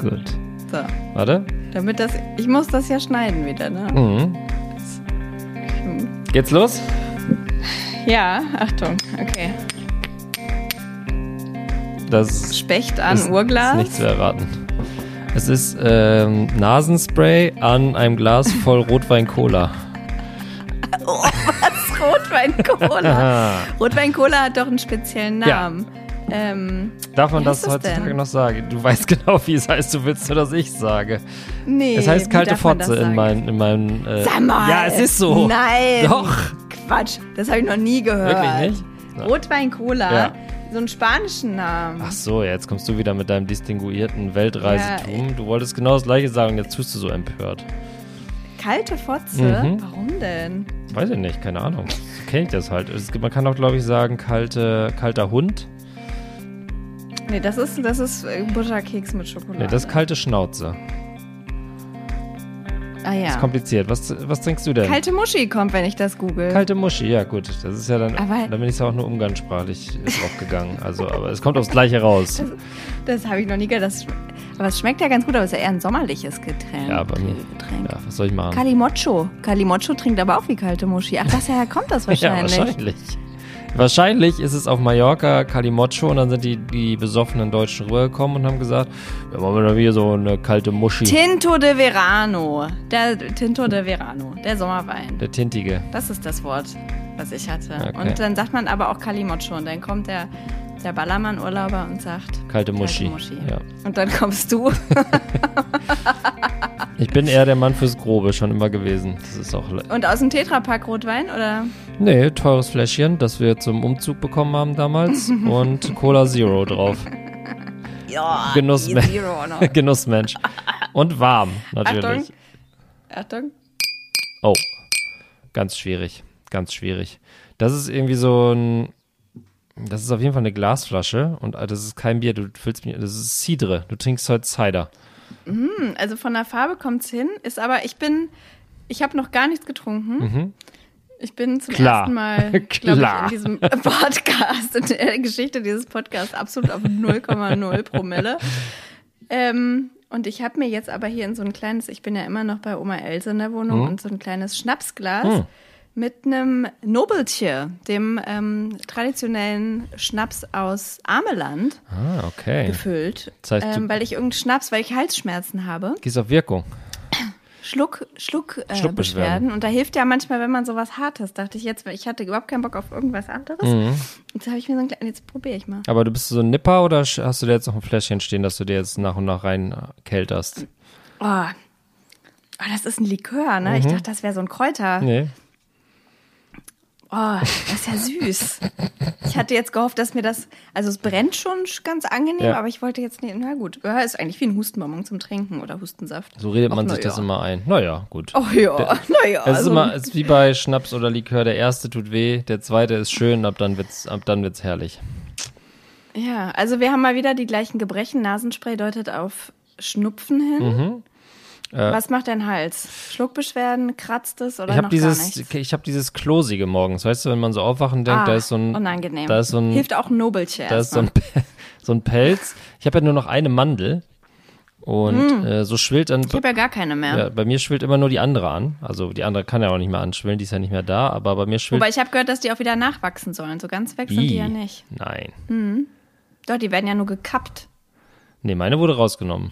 Gut. So, Warte. damit das, ich muss das ja schneiden wieder, ne? Mhm. Geht's los? Ja, Achtung, okay. Das Specht an ist, Urglas. ist nicht zu erraten. Es ist ähm, Nasenspray an einem Glas voll Rotwein-Cola. Oh, was? Rotwein-Cola. Rotwein-Cola hat doch einen speziellen Ja. Ähm, Darf man das heutzutage denn? noch sagen? Du weißt genau, wie es heißt. Du willst nur, dass ich sage. nee. Es heißt kalte Fotze in meinen. In meinen äh, Sag mal. Ja, es ist so. Nein. Doch. Quatsch, das habe ich noch nie gehört. Wirklich nicht? Ja. Rotwein-Cola. Ja. So einen spanischen Namen. Ach so, jetzt kommst du wieder mit deinem distinguierten Weltreisetum. du wolltest genau das gleiche sagen jetzt tust du so empört. Kalte Fotze? Mhm. Warum denn? Weiß ich nicht, keine Ahnung. So kenne ich das halt. Man kann auch, glaube ich, sagen, kalte, kalter Hund. Nee, das ist, das ist äh, Butterkeks mit Schokolade. Nee, das ist kalte Schnauze. ah ja. Das ist kompliziert. Was, was trinkst du denn? Kalte Muschi kommt, wenn ich das google. Kalte Muschi, ja gut. Das ist ja dann, Aber- da bin ich ja auch nur umgangssprachlich drauf gegangen. Also, aber es kommt aufs Gleiche raus. Das habe ich noch nie gehört. Das, aber es schmeckt ja ganz gut, aber es ist ja eher ein sommerliches Getränk. Ja, bei mir. Getränk. Ja, was soll ich machen? Kalimocho. Kalimocho trinkt aber auch wie kalte Muschi. Ach, daher kommt das wahrscheinlich. Ja, wahrscheinlich. Wahrscheinlich ist es auf Mallorca Calimocho und dann sind die, die besoffenen Deutschen rübergekommen und haben gesagt, ja, machen wir doch hier so eine kalte Muschi. Tinto de Verano. Der Tinto de Verano. Der Sommerwein. der Tintige. Das ist das Wort, was ich hatte. Okay. Und dann sagt man aber auch Kalimocho. Und dann kommt der, der Ballermann-Urlauber und sagt Kalte Muschi. Muschi. Ja. Und dann kommst du. Ich bin eher der Mann fürs Grobe schon immer gewesen. Das ist auch. Und aus dem Tetrapack Rotwein, oder? Nee, teures Fläschchen, das wir zum Umzug bekommen haben damals. und Cola Zero drauf. Ja, Genuss- die Zero noch. Genussmensch. Und warm, natürlich. Achtung. Achtung. Oh, ganz schwierig, ganz schwierig. Das ist irgendwie so ein, das ist auf jeden Fall eine Glasflasche und äh, das ist kein Bier, du füllst mir, das ist Cidre, du trinkst heute Cider. Also von der Farbe kommt's hin, ist aber, ich bin, ich habe noch gar nichts getrunken. Ich bin zum Mhm. Klar. ersten Mal, glaube ich, in diesem Podcast, in der Geschichte dieses Podcasts absolut auf 0,0 Promille. Ähm, und ich habe mir jetzt aber hier in so ein kleines, ich bin ja immer noch bei Oma Else in der Wohnung, Mhm. und so ein kleines Schnapsglas Hm. Mit einem Nobeltier, dem ähm, traditionellen Schnaps aus Ameland, Ah, okay. gefüllt. Das heißt, ähm, weil ich irgendeinen Schnaps, weil ich Halsschmerzen habe. Gehst auf Wirkung. Schluck, Schluck, äh, Schluckbeschwerden. Beschwerden. Und da hilft ja manchmal, wenn man sowas Hartes, dachte ich jetzt, weil ich hatte überhaupt keinen Bock auf irgendwas anderes. Mhm. Jetzt habe ich mir so ein kleines, jetzt probiere ich mal. Aber du bist so ein Nipper oder hast du dir jetzt noch ein Fläschchen stehen, dass du dir jetzt nach und nach rein äh, kälterst? Oh. oh, das ist ein Likör, ne? Ich dachte, das wäre so ein Kräuter. Nee. Oh, das ist ja süß. ich hatte jetzt gehofft, dass mir das, also es brennt schon ganz angenehm, Ja. aber ich wollte jetzt nicht, na gut, ist eigentlich wie ein Hustenbonbon zum Trinken oder Hustensaft. So redet Ach, man sich das ja. immer ein. Naja, gut. Oh ja, naja. Es ist also, immer, es ist wie bei Schnaps oder Likör. Der erste tut weh, der zweite ist schön, ab dann wird's, ab dann wird's herrlich. Ja, also wir haben mal wieder die gleichen Gebrechen. Nasenspray deutet auf Schnupfen hin. Mhm. Äh, Was macht dein Hals? Schluckbeschwerden, kratzt es oder Ich habe noch gar dieses, nichts? ich habe dieses Klosige morgens, weißt du, wenn man so aufwachen denkt, Ah, da ist so ein, unangenehm. da ist so ein, Hilft auch ein Nobelchair. da ist so ein, so ein Pelz. Ich habe ja nur noch eine Mandel und äh, so schwillt dann, Mm. ich habe ja gar keine mehr. ja, bei mir schwillt immer nur die andere an. Also die andere kann ja auch nicht mehr anschwillen, die ist ja nicht mehr da, aber bei mir schwillt. Wobei ich habe gehört, dass die auch wieder nachwachsen sollen. So ganz weg sind die ja nicht. Nein. Doch, die werden ja nur gekappt. Nee, meine wurde rausgenommen.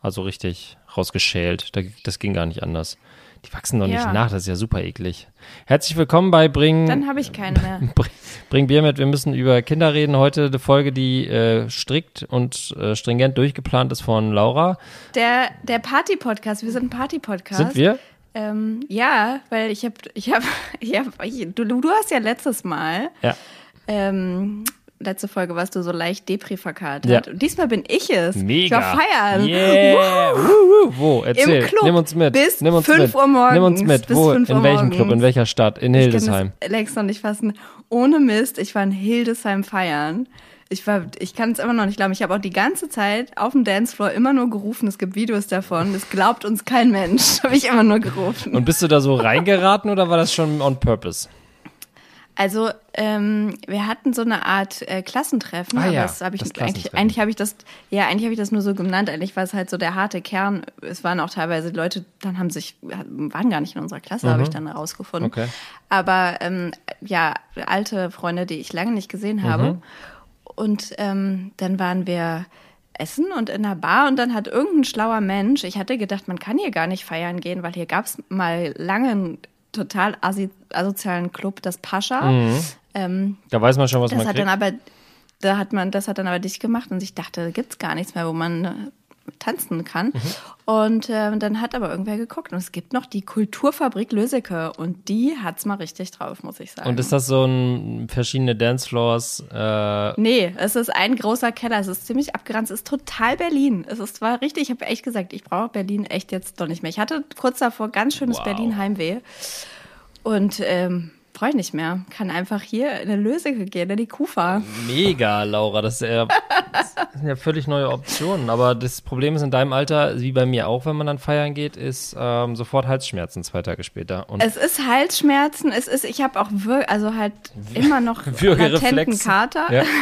Also richtig rausgeschält. Da- Das ging gar nicht anders. Die wachsen doch nicht Ja. nach, das ist ja super eklig. Herzlich willkommen bei Bring, Dann habe ich keine mehr. Bring, Bring Bier mit. Wir müssen über Kinder reden. Heute eine Folge, die äh, strikt und äh, stringent durchgeplant ist von Laura. Der, der Party-Podcast, wir sind ein Party-Podcast. Sind wir? Ähm, ja, weil ich habe, ich habe, ich hab, ich, du, du hast ja letztes Mal Ja. ähm, letzte Folge warst du so leicht Depri verkatert. Ja. Und diesmal bin ich es. Mega. Ich war feiern. Yeah. Woo. Wo? Erzähl. Im Club Nimm uns mit. bis Nimm uns 5 mit. Uhr morgens. Nimm uns mit. Bis Wo? 5 In welchem morgens. Club? In welcher Stadt? In Ich kann Hildesheim. längst noch nicht fassen. Ohne Mist, ich war in Hildesheim feiern. Ich war, ich kann es immer noch nicht glauben. Ich habe auch die ganze Zeit auf dem Dancefloor immer nur gerufen. Es gibt Videos davon. Das glaubt uns kein Mensch. Habe ich immer nur gerufen. Und bist du da so reingeraten oder war das schon on purpose? Also ähm, wir hatten so eine Art äh, Klassentreffen, Ah aber ja, das habe ich das eigentlich, eigentlich habe ich das, ja, eigentlich habe ich das nur so genannt. Eigentlich war es halt so der harte Kern. Es waren auch teilweise Leute, dann haben sich, waren gar nicht in unserer Klasse, habe ich dann herausgefunden. Mhm. Okay. Aber ähm, ja, alte Freunde, die ich lange nicht gesehen habe. Mhm. Und ähm, dann waren wir essen und in einer Bar und dann hat irgendein schlauer Mensch, ich hatte gedacht, man kann hier gar nicht feiern gehen, weil hier gab es mal lange total asi asozialen Club, das Pascha. Ähm, Da weiß man schon, was das man hat kriegt. dann aber, da hat man, das hat dann aber dicht gemacht und ich dachte, da gibt's gar nichts mehr, wo man tanzen kann. Mhm. Und äh, dann hat aber irgendwer geguckt und es gibt noch die Kulturfabrik Löseke und die hat's mal richtig drauf, muss ich sagen. Und ist das so ein verschiedene Dancefloors? Äh, Nee, es ist ein großer Keller. Es ist ziemlich abgeranzt. Es ist total Berlin. Es ist zwar richtig, ich habe echt gesagt, ich brauche Berlin echt jetzt doch nicht mehr. Ich hatte kurz davor ganz schönes Wow. Berlin-Heimweh. Und ähm, brauche ich nicht mehr. Kann einfach hier in eine Löseke gehen, in die Kufa. mega, Laura. Das, ja, das sind ja völlig neue Optionen. Aber das Problem ist in deinem Alter, wie bei mir auch, wenn man dann feiern geht, ist ähm, sofort Halsschmerzen zwei Tage später. Und Es ist Halsschmerzen, es ist, ich habe auch wir also halt immer noch latenten. Kater. Ja.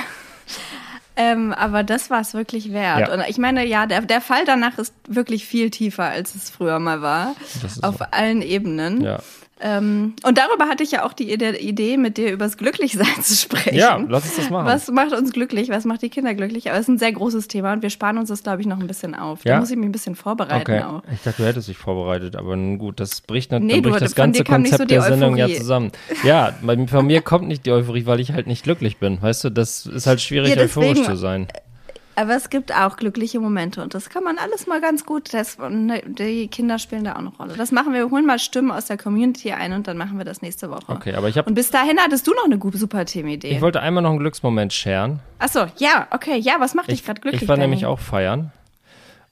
Ähm, aber das war es wirklich wert. Ja. Und ich meine, ja, der, der Fall danach ist wirklich viel tiefer, als es früher mal war. Auf so. allen Ebenen. Ja. Ähm, und darüber hatte ich ja auch die Ide- Idee, mit dir übers Glücklichsein zu sprechen. ja, lass uns das machen. Was macht uns glücklich? Was macht die Kinder glücklich? Aber es ist ein sehr großes Thema und wir sparen uns das, glaube ich, noch ein bisschen auf. Ja? Da muss ich mich ein bisschen vorbereiten Okay, auch. ich dachte, du hättest dich vorbereitet, aber nun gut, das bricht, nat- Nee, dann du- bricht das von dir ganze so Konzept die der Sendung ja Euphorie. zusammen. Ja, bei- von mir kommt nicht die Euphorie, weil ich halt nicht glücklich bin. Weißt du, das ist halt schwierig, Ja, deswegen- euphorisch zu sein. Aber es gibt auch glückliche Momente und das kann man alles mal ganz gut. Das, ne, die Kinder spielen da auch eine Rolle. Das machen wir. Wir holen mal Stimmen aus der Community ein und dann machen wir das nächste Woche. Okay, aber ich habe Und bis dahin hattest du noch eine gute, super Themenidee. Ich wollte einmal noch einen Glücksmoment scheren. Achso, ja, okay, ja, was macht dich Ich, gerade glücklich? ich war nämlich auch feiern.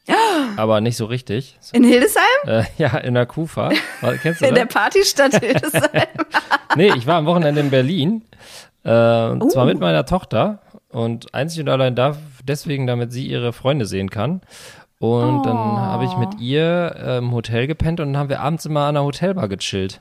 Aber nicht so richtig. In Hildesheim? Äh, ja, in der Kufa. Kennst du In der? Partystadt Hildesheim. Nee, ich war am Wochenende in Berlin. Äh, und Uh. zwar mit meiner Tochter. Und einzig und allein da, deswegen, damit sie ihre Freunde sehen kann. Und dann Oh. habe ich mit ihr äh, im Hotel gepennt und dann haben wir abends immer an der Hotelbar gechillt.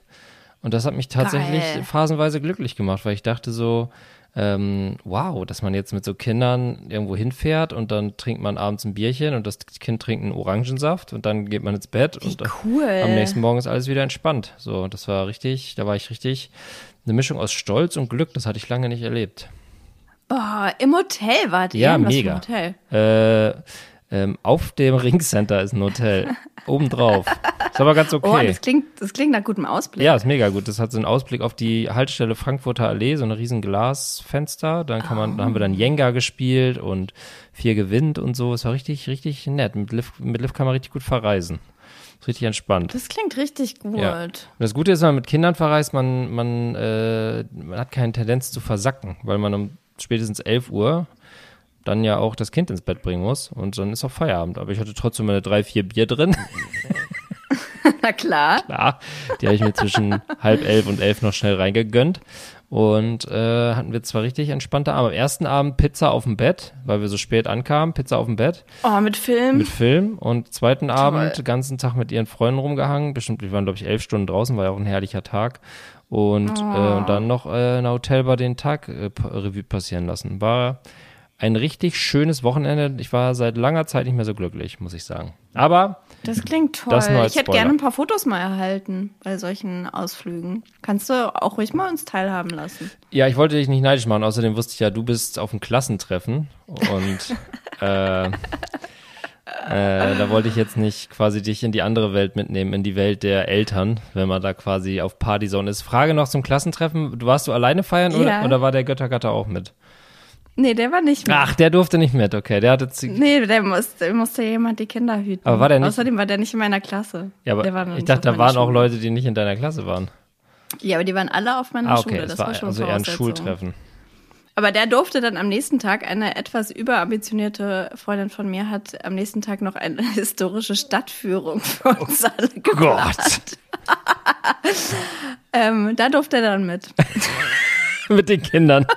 Und das hat mich tatsächlich Geil. phasenweise glücklich gemacht, weil ich dachte so, ähm, wow, dass man jetzt mit so Kindern irgendwo hinfährt und dann trinkt man abends ein Bierchen und das Kind trinkt einen Orangensaft und dann geht man ins Bett und dann- cool. am nächsten Morgen ist alles wieder entspannt. So, das war richtig, da war ich richtig eine Mischung aus Stolz und Glück, das hatte ich lange nicht erlebt. Boah, im Hotel wart ihr? Ja, was mega. Äh, ähm, auf dem Ringcenter ist ein Hotel. Obendrauf. Ist aber ganz Oh, okay. das klingt, das klingt nach gutem Ausblick. ja, ist mega gut. Das hat so einen Ausblick auf die Haltestelle Frankfurter Allee, so ein riesen Glasfenster. Dann kann man, da haben wir dann Jenga gespielt und vier gewinnt und so. Es war richtig, richtig nett. Mit Liv, mit Liv kann man richtig gut verreisen. Ist richtig entspannt. Das klingt richtig gut. Ja. Und das Gute ist, wenn man mit Kindern verreist, man, man, äh, man hat keine Tendenz zu versacken, weil man um spätestens 11 Uhr dann ja auch das Kind ins Bett bringen muss und dann ist auch Feierabend. Aber ich hatte trotzdem meine drei, vier Bier drin. Na klar. Klar, die habe ich mir zwischen halb elf und elf noch schnell reingegönnt. Und äh, hatten wir zwar richtig entspannte Abend. Am ersten Abend Pizza auf dem Bett, weil wir so spät ankamen, Pizza auf dem Bett Oh, mit Film. mit Film. Und zweiten Abend den ganzen Tag mit ihren Freunden rumgehangen. Bestimmt, wir waren, glaube ich, elf Stunden draußen, war ja auch ein herrlicher Tag. Und, äh, und dann noch äh, in der Hotelbar den Tag äh, Revue passieren lassen. War ein richtig schönes Wochenende. Ich war seit langer Zeit nicht mehr so glücklich, muss ich sagen. Aber Das klingt toll. Das ich hätte Spoiler. gerne ein paar Fotos mal erhalten bei solchen Ausflügen. Kannst du auch ruhig mal uns teilhaben lassen. Ja, ich wollte dich nicht neidisch machen. Außerdem wusste ich ja, du bist auf dem Klassentreffen und äh, äh, da wollte ich jetzt nicht quasi dich in die andere Welt mitnehmen, in die Welt der Eltern, wenn man da quasi auf Partyzone ist. Frage noch zum Klassentreffen. Du warst du alleine feiern oder, Ja. oder war der Göttergatter auch mit? Nee, der war nicht mit. Ach, der durfte nicht mit. Okay, der hatte Nee, der musste, musste jemand die Kinder hüten. Aber war der nicht- Außerdem war der nicht in meiner Klasse. ja, aber ich dachte, da waren auch Schule. Leute, die nicht in deiner Klasse waren. Ja, aber die waren alle auf meiner Ah, okay, Schule. das Das war war schon also eher ein. Schultreffen. Aber der durfte dann am nächsten Tag, eine etwas überambitionierte Freundin von mir hat am nächsten Tag noch eine historische Stadtführung für uns alle geplant. Ähm, da durfte er dann mit. mit den Kindern.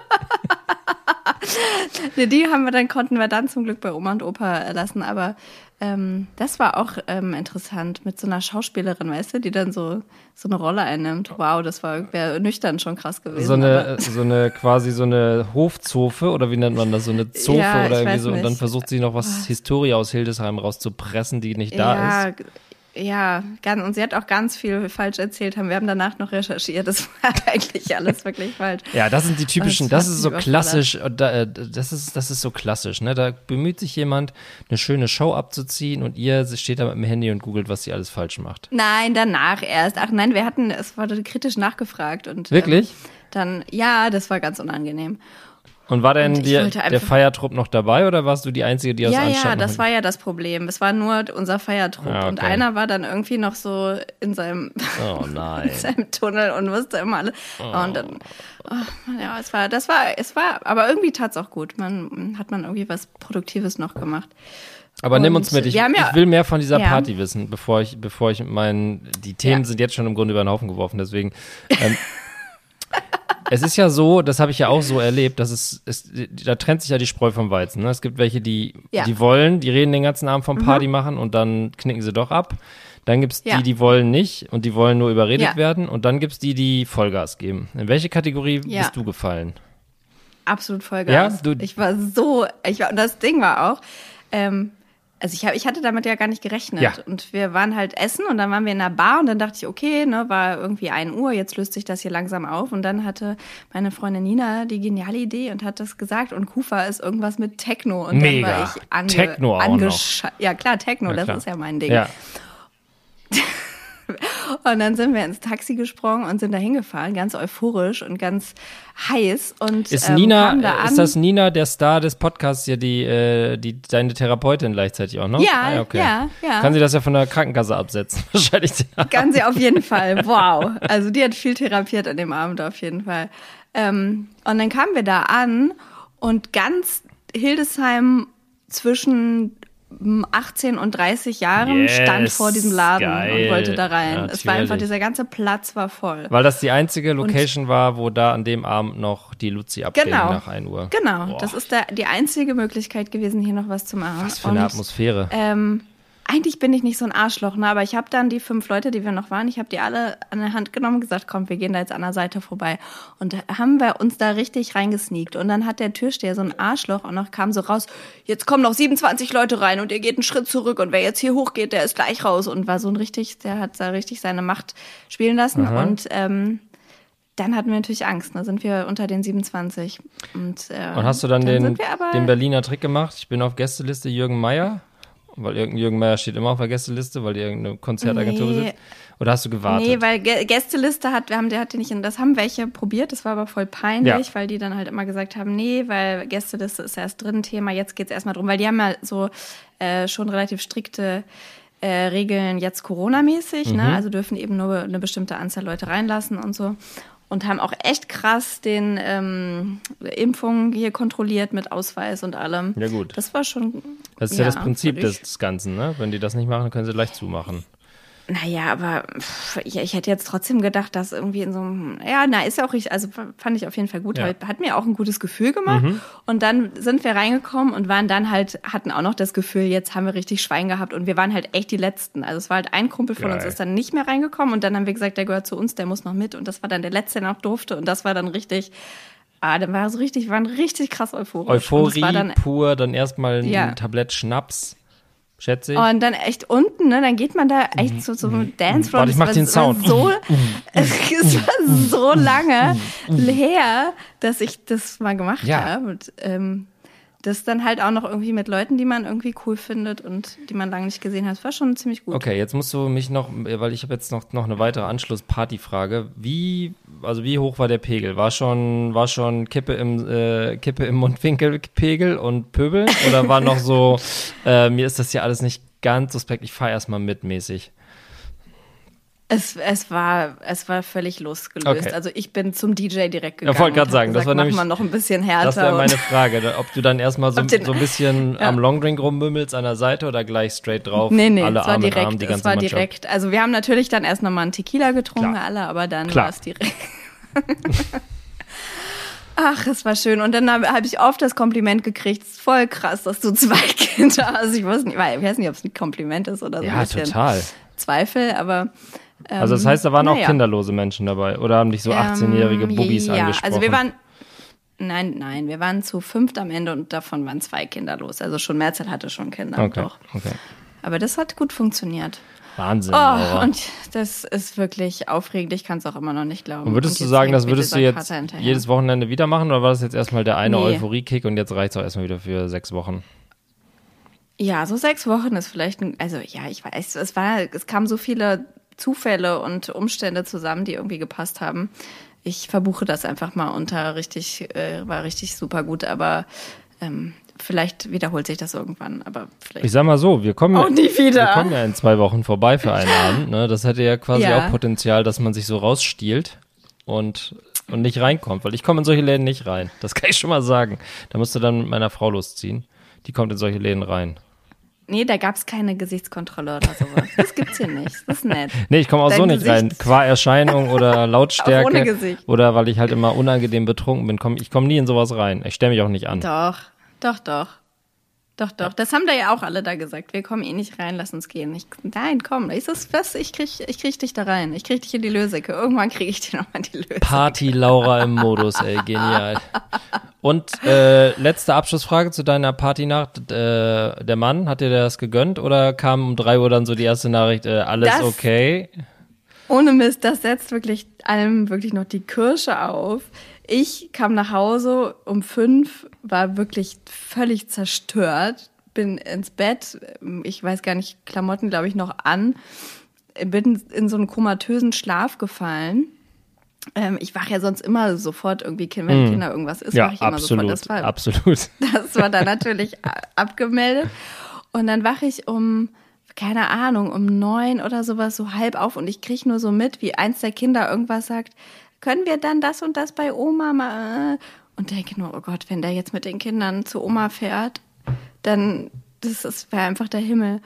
Die haben wir dann, konnten wir dann zum Glück bei Oma und Opa lassen, aber Ähm, das war auch ähm, interessant mit so einer Schauspielerin, weißt du, die dann so, so eine Rolle einnimmt. Wow, das war wäre nüchtern schon krass gewesen. So eine, so eine quasi so eine Hofzofe oder wie nennt man das? So eine Zofe Ja, oder irgendwie so. Und dann nicht. versucht sie noch was Historie aus Hildesheim rauszupressen, die nicht da ja, ist. Ja, ganz, und sie hat auch ganz viel falsch erzählt. Haben wir haben danach noch recherchiert. Das war eigentlich alles wirklich falsch. Ja, das sind die typischen, Das das ist so klassisch, äh, da, äh, das ist, das ist so klassisch, ne? Da bemüht sich jemand, eine schöne Show abzuziehen und ihr steht da mit dem Handy und googelt, was sie alles falsch macht. Nein, danach erst. Ach nein, wir hatten, es wurde kritisch nachgefragt und Wirklich? Ähm, dann, ja, das war ganz unangenehm. Und war denn Und die, der Feiertrupp noch dabei oder warst du die Einzige, die aus Ja, Anstand ja, das mit- war ja das Problem. Es war nur unser Feiertrupp Ah, und okay. einer war dann irgendwie noch so in seinem, Oh in seinem Tunnel und wusste immer alle. Und dann, oh, ja, es war, das war, es war, aber irgendwie tat's auch gut. Man hat man irgendwie was Produktives noch gemacht. Aber nimm Und uns mit. Ich, ja- ich will mehr von dieser Ja. Party wissen, bevor ich, bevor ich meinen. Die Themen Ja. sind jetzt schon im Grunde über den Haufen geworfen, deswegen. Ähm, es ist ja so, das habe ich ja auch so erlebt, dass es, es, da trennt sich ja die Spreu vom Weizen. Ne? Es gibt welche, die, Ja. Mhm. die wollen, die reden den ganzen Abend vom Party machen und dann knicken sie doch ab. Dann gibt's Ja. die, die wollen nicht und die wollen nur überredet Ja. werden. Und dann gibt's die, die Vollgas geben. In welche Kategorie bist du gefallen? Absolut Vollgas. Ja, du- ich war so, ich war, und das Ding war auch, ähm, also ich, hab, ich hatte damit ja gar nicht gerechnet. Ja. Und wir waren halt essen und dann waren wir in einer Bar und dann dachte ich, okay, ne, war irgendwie 1 Uhr, jetzt löst sich das hier langsam auf. Und dann hatte meine Freundin Nina die geniale Idee und hat das gesagt und Kufa ist irgendwas mit Techno. Und Mega. dann war ich ange, Techno auch angesche- Ja klar, Techno, Ja, das klar. ist ja mein Ding. Ja. Und dann sind wir ins Taxi gesprungen und sind da hingefahren, ganz euphorisch und ganz heiß. Und, Ist ähm, Nina, da ist das Nina, der Star des Podcasts hier, die, äh, die deine Therapeutin gleichzeitig auch noch? Ja, ja, ja. Kann sie das ja von der Krankenkasse absetzen? Wahrscheinlich. Kann sie auf jeden Fall. Wow. Also die hat viel therapiert an dem Abend auf jeden Fall. Ähm, und dann kamen wir da an und ganz Hildesheim zwischen 18 und 30 Jahren Yes, stand vor diesem Laden geil. und wollte da rein. Es war einfach, Natürlich. dieser ganze Platz war voll. Weil das die einzige Location war, wo da an dem Abend noch die Luzi abging Genau. nach 1 Uhr. Genau, Boah, das ist da die einzige Möglichkeit gewesen, hier noch was zu machen. Was für eine Und, Atmosphäre. Ähm, eigentlich bin ich nicht so ein Arschloch, ne? aber ich habe dann die fünf Leute, die wir noch waren, ich habe die alle an der Hand genommen und gesagt, komm, wir gehen da jetzt an der Seite vorbei. Und da haben wir uns da richtig reingesneakt. Und dann hat der Türsteher so ein Arschloch und noch kam so raus, jetzt kommen noch 27 Leute rein und ihr geht einen Schritt zurück und wer jetzt hier hochgeht, der ist gleich raus. Und war so ein richtig, der hat da richtig seine Macht spielen lassen. Und ähm, dann hatten wir natürlich Angst, ne? sind wir unter den 27. Und, äh, Und hast du dann, den, wir aber, den Berliner Trick gemacht? Ich bin auf Gästeliste Jürgen Meier. Weil irgendein Jürgen Meier steht immer auf der Gästeliste, weil die irgendeine Konzertagentur Nee. besitzt. Oder hast du gewartet? Nee, weil Gä- Gästeliste hat, wir haben, der hatte nicht, in- das haben welche probiert, das war aber voll peinlich, Ja. weil die dann halt immer gesagt haben, nee, weil Gästeliste ist erst drin Thema, jetzt geht's erstmal drum, weil die haben ja so äh, schon relativ strikte äh, Regeln jetzt Corona-mäßig, Mhm. ne? Also dürfen eben nur eine bestimmte Anzahl Leute reinlassen und so. Und haben auch echt krass den ähm, Impfungen hier kontrolliert mit Ausweis und allem. Ja, gut. Das war schon. Das ist ja, das ja, Prinzip würde ich- des Ganzen, ne? Wenn die das nicht machen, dann können sie leicht zumachen. Naja, aber ich, ich hätte jetzt trotzdem gedacht, dass irgendwie in so einem, ja, na, ist ja auch richtig, also fand ich auf jeden Fall gut, Ja. hat, mir auch ein gutes Gefühl gemacht. Und dann sind wir reingekommen und waren dann halt, hatten auch noch das Gefühl, jetzt haben wir richtig Schwein gehabt und wir waren halt echt die Letzten. Also es war halt ein Kumpel von uns Geil. ist dann nicht mehr reingekommen und dann haben wir gesagt, der gehört zu uns, der muss noch mit und das war dann der Letzte, der noch durfte und das war dann richtig, ah, dann war so richtig, wir waren richtig krass euphorisch. Euphorie war dann pur, dann erstmal ein Ja. Tablett Schnaps, schätze ich. Und dann echt unten, ne, dann geht man da echt so zum Dancefloor. Warte, ich mach Das den war- Sound. war So, es war so lange her, dass ich das mal gemacht Ja. habe. Und, ähm, das dann halt auch noch irgendwie mit Leuten, die man irgendwie cool findet und die man lange nicht gesehen hat. Das war schon ziemlich gut. Okay, jetzt musst du mich noch, weil ich habe jetzt noch, noch eine weitere Anschluss-Party-Frage. Wie, also wie hoch war der Pegel? War schon, war schon Kippe im, äh, Kippe im Mundwinkelpegel und Pöbel? Oder war noch so, äh, mir ist das hier alles nicht ganz suspekt, ich fahre erstmal mit mäßig? Es, es, war, es war völlig losgelöst. Okay. Also ich bin zum DJ direkt Ja, gegangen. wollte grad und hab sagen, das gesagt, war mach nämlich- noch ein bisschen härter. Das wäre und- meine Frage, ob du dann erstmal so, den- so ein bisschen Ja. am Longdrink rummümmelst an der Seite oder gleich straight drauf, Nee, nee, alle es war Arme direkt. Arm, die es ganze war Mannschaft. direkt. Also wir haben natürlich dann erst nochmal einen Tequila getrunken, Klar. alle, aber dann war es direkt. Ach, es war schön. Und dann habe hab ich oft das Kompliment gekriegt, es ist voll krass, dass du zwei Kinder hast. Ich weiß nicht, ich weiß nicht ob es ein Kompliment ist oder so. Ja, total. Zweifel, aber. Ähm, Also das heißt, da waren auch naja. kinderlose Menschen dabei oder haben dich so 18-jährige Ähm, Bubis ja, angesprochen? Also wir waren, nein, nein, wir waren zu fünft am Ende und davon waren zwei Kinder los. Also schon Mehrzahl hatte schon Kinder. Okay, Doch. okay. Aber das hat gut funktioniert. Wahnsinn, Oh, Laura. und das ist wirklich aufregend. Ich kann es auch immer noch nicht glauben. Und würdest du jetzt sagen, das würdest du jetzt jedes Wochenende wieder machen oder war das jetzt erstmal der eine Nee. Euphorie-Kick und jetzt reicht es auch erstmal wieder für sechs Wochen? Ja, so sechs Wochen ist vielleicht ein, also ja, ich weiß, es war, es kamen so viele Zufälle und Umstände zusammen, die irgendwie gepasst haben. Ich verbuche das einfach mal unter richtig, äh, war richtig super gut, aber ähm, vielleicht wiederholt sich das irgendwann, aber vielleicht. Ich sag mal so, wir kommen, Auch nie wieder. wir kommen ja in zwei Wochen vorbei für einen Abend. Ne? Das hätte ja quasi Ja. auch Potenzial, dass man sich so rausstiehlt und, und nicht reinkommt. Weil ich komme in solche Läden nicht rein. Das kann ich schon mal sagen. Da musst du dann mit meiner Frau losziehen. Die kommt in solche Läden rein. Nee, da gab's keine Gesichtskontrolle oder sowas. Das gibt's hier nicht. Das ist nett. Nee, ich komme auch Dein so nicht rein. Gesicht- Qua Erscheinung oder Lautstärke. ohne Gesicht. Oder weil ich halt immer unangenehm betrunken bin. Komm, ich komme nie in sowas rein. Ich stelle mich auch nicht an. Doch, doch, doch. Doch, doch. Das haben da ja auch alle da gesagt. Wir kommen eh nicht rein, lass uns gehen. Ich, nein, komm. Ich, das, was, ich, krieg, ich krieg dich da rein. Ich krieg dich in die Lösecke. Irgendwann krieg ich dir nochmal die Lösecke. Party Laura im Modus, ey, genial. Und äh, letzte Abschlussfrage zu deiner Partynacht. Äh, der Mann, hat dir das gegönnt oder kam um drei Uhr dann so die erste Nachricht, äh, alles Das- okay? Ohne Mist, das setzt wirklich allem wirklich noch die Kirsche auf. Ich kam nach Hause um fünf, war wirklich völlig zerstört, bin ins Bett, ich weiß gar nicht, Klamotten glaube ich noch an, bin in so einen komatösen Schlaf gefallen. Ähm, ich wache ja sonst immer sofort irgendwie, wenn die Kinder irgendwas ist. Ja, wache ich immer absolut, sofort. Das war absolut. das war dann natürlich abgemeldet. Und dann wache ich um, keine Ahnung, um neun oder sowas so halb auf und ich kriege nur so mit, wie eins der Kinder irgendwas sagt, können wir dann das und das bei Oma mal? Und denke nur, oh Gott, wenn der jetzt mit den Kindern zu Oma fährt, dann, das, das wäre einfach der Himmel.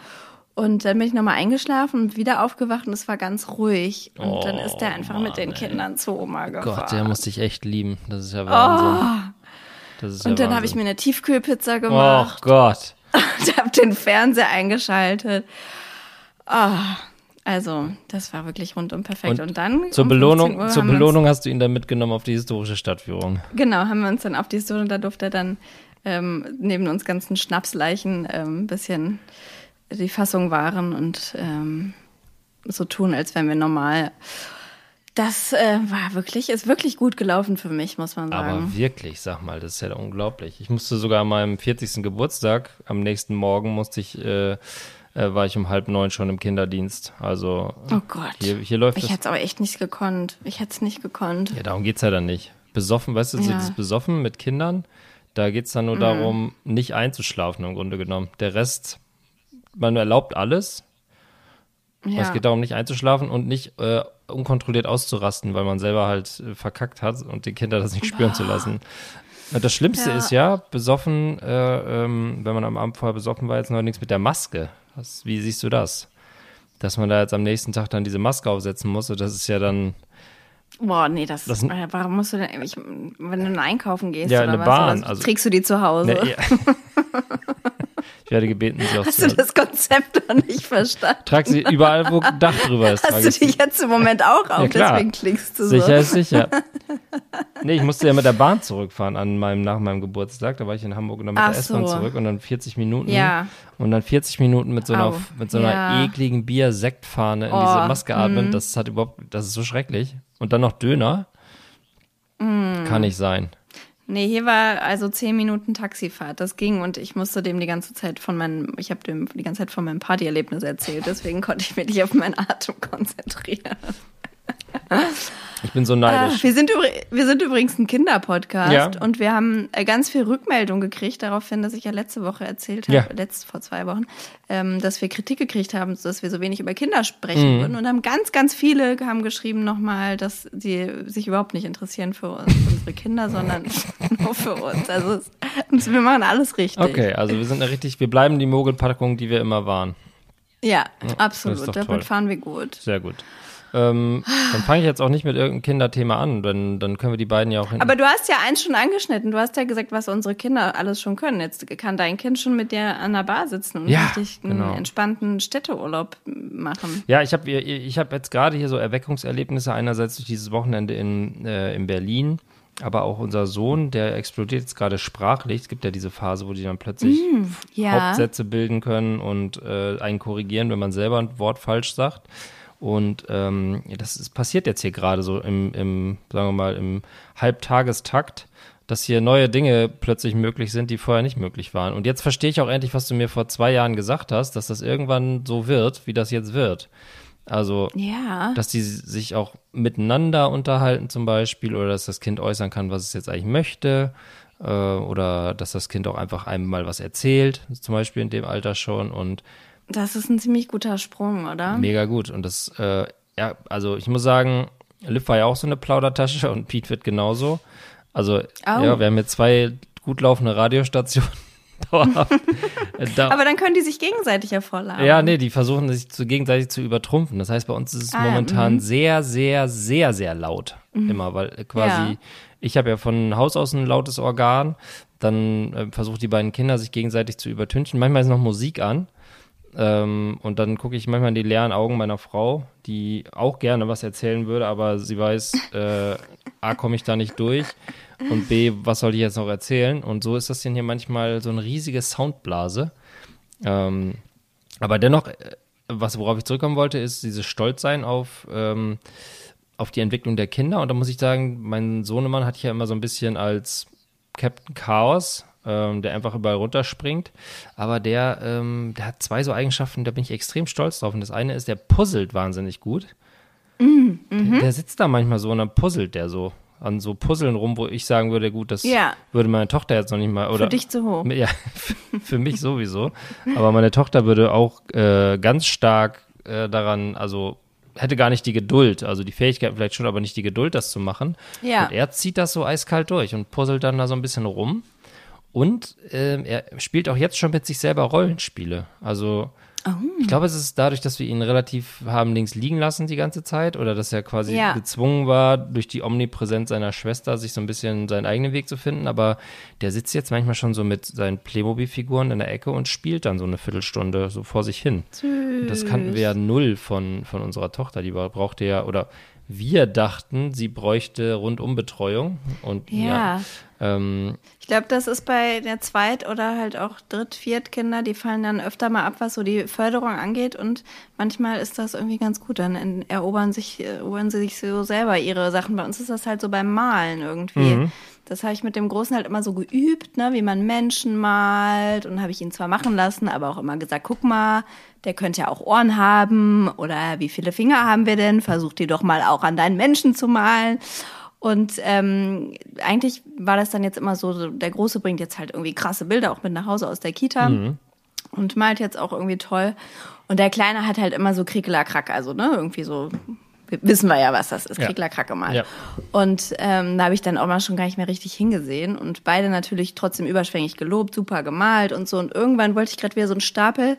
Und dann bin ich nochmal eingeschlafen und wieder aufgewacht und es war ganz ruhig. Und dann ist der einfach mit den Kindern zu Oma gefahren. Gott, der muss dich echt lieben. Das ist ja Wahnsinn. Das ist Oh. und ja dann habe ich mir eine Tiefkühlpizza Oh gemacht. Gott. Und habe den Fernseher eingeschaltet. Ah, also, das war wirklich rundum perfekt. Und Und, dann Zur um 15 Belohnung, zur Belohnung hast du ihn dann mitgenommen auf die historische Stadtführung. Genau, haben wir uns dann auf die Story, da durfte er dann ähm, neben uns ganzen Schnapsleichen ähm, ein bisschen die Fassung wahren und ähm, so tun, als wären wir normal. Das äh, war wirklich, ist wirklich gut gelaufen für mich, muss man sagen. Aber wirklich, sag mal, das ist ja unglaublich. Ich musste sogar an meinem 40. Geburtstag, am nächsten Morgen musste ich, äh, äh, war ich um halb neun schon im Kinderdienst. Also oh Gott. hier, hier läuft ich es. hätte es aber echt nicht gekonnt. Ich hätte es nicht gekonnt. Ja, darum geht's ja dann nicht. Besoffen, weißt du, Ja. dieses Besoffen mit Kindern, da geht's dann nur Mhm. darum, nicht einzuschlafen im Grunde genommen. Der Rest, man erlaubt alles. Ja. Es geht darum, nicht einzuschlafen und nicht äh, unkontrolliert auszurasten, weil man selber halt äh, verkackt hat und die Kinder das nicht spüren zu lassen. Und das Schlimmste Ja. ist ja, besoffen, äh, ähm, wenn man am Abend vorher besoffen war, jetzt neuerdings mit der Maske. Was, wie siehst du das? Dass man da jetzt am nächsten Tag dann diese Maske aufsetzen muss, und das ist ja dann, Boah, nee, das, Das- äh, warum musst du denn, ich, wenn du einkaufen gehst Ja, oder in eine was, Bahn, oder also- trägst du die zu Hause? Ne, ja. ich werde gebeten, sie Hast du das Konzept noch nicht verstanden? Trag sie überall, wo Dach drüber ist. Hast du die jetzt im Moment auch auf, Ja, klar. deswegen klingst du Sicher so. ist sicher. Nee, ich musste ja mit der Bahn zurückfahren an meinem, nach meinem Geburtstag. Da war ich in Hamburg und dann mit Ach der S-Bahn so. zurück und dann 40 Minuten. Ja. Und dann 40 Minuten mit so einer, Au. mit so einer Ja. ekligen Bier-Sektfahne in Oh, diese Maske atmen. mhm. Das hat überhaupt, das ist so schrecklich. Und dann noch Döner. Mhm. Kann nicht sein. Nee, hier war also zehn Minuten Taxifahrt. Das ging und ich musste dem die ganze Zeit von meinem, ich habe dem die ganze Zeit von meinem Partyerlebnis erzählt. Deswegen konnte ich mich nicht auf meinen Atem konzentrieren. Ich bin so neidisch. wir, sind wir sind übrigens ein Kinderpodcast Ja. und wir haben äh, ganz viel Rückmeldung gekriegt daraufhin, dass ich ja letzte Woche erzählt habe, Ja. letzt vor zwei Wochen, ähm, dass wir Kritik gekriegt haben, dass wir so wenig über Kinder sprechen Mhm. würden. Und haben ganz, ganz viele haben geschrieben nochmal, dass sie sich überhaupt nicht interessieren für uns, unsere Kinder, sondern nur für uns. Also es, wir machen alles richtig. Okay, also wir sind richtig, wir bleiben die Mogelpackung, die wir immer waren. Ja, ist absolut. Damit fahren wir gut. Sehr gut. Ähm, dann fange ich jetzt auch nicht mit irgendeinem Kinderthema an, denn dann können wir die beiden ja auch hin. Aber du hast ja eins schon angeschnitten. Du hast ja gesagt, was unsere Kinder alles schon können. Jetzt kann dein Kind schon mit dir an der Bar sitzen und Ja, richtig einen genau. entspannten Städteurlaub machen. Ja, ich habe ich hab jetzt gerade hier so Erweckungserlebnisse, einerseits durch dieses Wochenende in, äh, in Berlin, aber auch unser Sohn, der explodiert jetzt gerade sprachlich. Es gibt ja diese Phase, wo die dann plötzlich ja. Hauptsätze bilden können und äh, einen korrigieren, wenn man selber ein Wort falsch sagt. Und ähm, das ist, passiert jetzt hier gerade so im, im, sagen wir mal, im Halbtagestakt, dass hier neue Dinge plötzlich möglich sind, die vorher nicht möglich waren. Und jetzt verstehe ich auch endlich, was du mir vor zwei Jahren gesagt hast, dass das irgendwann so wird, wie das jetzt wird. Also, Ja. dass die sich auch miteinander unterhalten zum Beispiel oder dass das Kind äußern kann, was es jetzt eigentlich möchte äh, oder dass das Kind auch einfach einem mal was erzählt, zum Beispiel in dem Alter schon und Das ist ein ziemlich guter Sprung, oder? mega gut und das, äh, ja, also ich muss sagen, Liv war ja auch so eine Plaudertasche und Pete wird genauso. Also, Oh. ja, wir haben jetzt zwei gut laufende Radiostationen. Äh, da, Aber dann können die sich gegenseitig hervorladen. ja, nee, die versuchen sich zu, gegenseitig zu übertrumpfen. Das heißt, bei uns ist es Ah, momentan sehr, sehr, sehr, sehr laut. Immer, weil äh, quasi, Ja. ich habe ja von Haus aus ein lautes Organ. Dann äh, versuchen die beiden Kinder sich gegenseitig zu übertünchen. Manchmal ist noch Musik an. Ähm, und dann gucke ich manchmal in die leeren Augen meiner Frau, die auch gerne was erzählen würde, aber sie weiß, äh, A, komme ich da nicht durch und B, was soll ich jetzt noch erzählen? Und so ist das denn hier manchmal so eine riesige Soundblase. Ähm, aber dennoch, äh, was worauf ich zurückkommen wollte, ist dieses Stolzsein auf, ähm, auf die Entwicklung der Kinder. Und da muss ich sagen, mein Sohnemann ich ja immer so ein bisschen als Captain Chaos, ähm, der einfach überall runterspringt. Aber der, ähm, der hat zwei so Eigenschaften, da bin ich extrem stolz drauf. Und das eine ist, der puzzelt wahnsinnig gut. Der, der sitzt da manchmal so und dann puzzelt der so an so Puzzeln rum, wo ich sagen würde, gut, das Ja. würde meine Tochter jetzt noch nicht mal oder Für dich zu hoch. ja, für mich sowieso. Aber meine Tochter würde auch äh, ganz stark äh, daran, also hätte gar nicht die Geduld, also die Fähigkeit vielleicht schon, aber nicht die Geduld, das zu machen. Ja. Und er zieht das so eiskalt durch und puzzelt dann da so ein bisschen rum. Und ähm, er spielt auch jetzt schon mit sich selber Rollenspiele. Also Oh. ich glaube, es ist dadurch, dass wir ihn relativ haben links liegen lassen die ganze Zeit oder dass er quasi Ja. gezwungen war, durch die Omnipräsenz seiner Schwester sich so ein bisschen seinen eigenen Weg zu finden. Aber der sitzt jetzt manchmal schon so mit seinen Playmobil-Figuren in der Ecke und spielt dann so eine Viertelstunde so vor sich hin. Und Das kannten wir ja null von, von unserer Tochter. Die brauchte ja, oder wir dachten, sie bräuchte Rundumbetreuung. Und ja, Ja. Ähm, Ich glaube, das ist bei der Zweit- oder halt auch Dritt-, Viertkinder, die fallen dann öfter mal ab, was so die Förderung angeht. Und manchmal ist das irgendwie ganz gut. Dann erobern, sich, erobern sie sich so selber ihre Sachen. Bei uns ist das halt so beim Malen irgendwie. Das habe ich mit dem Großen halt immer so geübt, ne, wie man Menschen malt. Und habe ich ihn zwar machen lassen, aber auch immer gesagt, guck mal, der könnte ja auch Ohren haben. Oder wie viele Finger haben wir denn? Versuch die doch mal auch an deinen Menschen zu malen. Und ähm, eigentlich war das dann jetzt immer so, der Große bringt jetzt halt irgendwie krasse Bilder auch mit nach Hause aus der Kita und malt jetzt auch irgendwie toll. Und der Kleine hat halt immer so Krickelakrack, also ne, irgendwie so, wissen wir ja, was das ist, Ja. Krickelakrack gemalt. Ja. Und ähm, da habe ich dann auch mal schon gar nicht mehr richtig hingesehen und beide natürlich trotzdem überschwänglich gelobt, super gemalt und so. Und irgendwann wollte ich gerade wieder so einen Stapel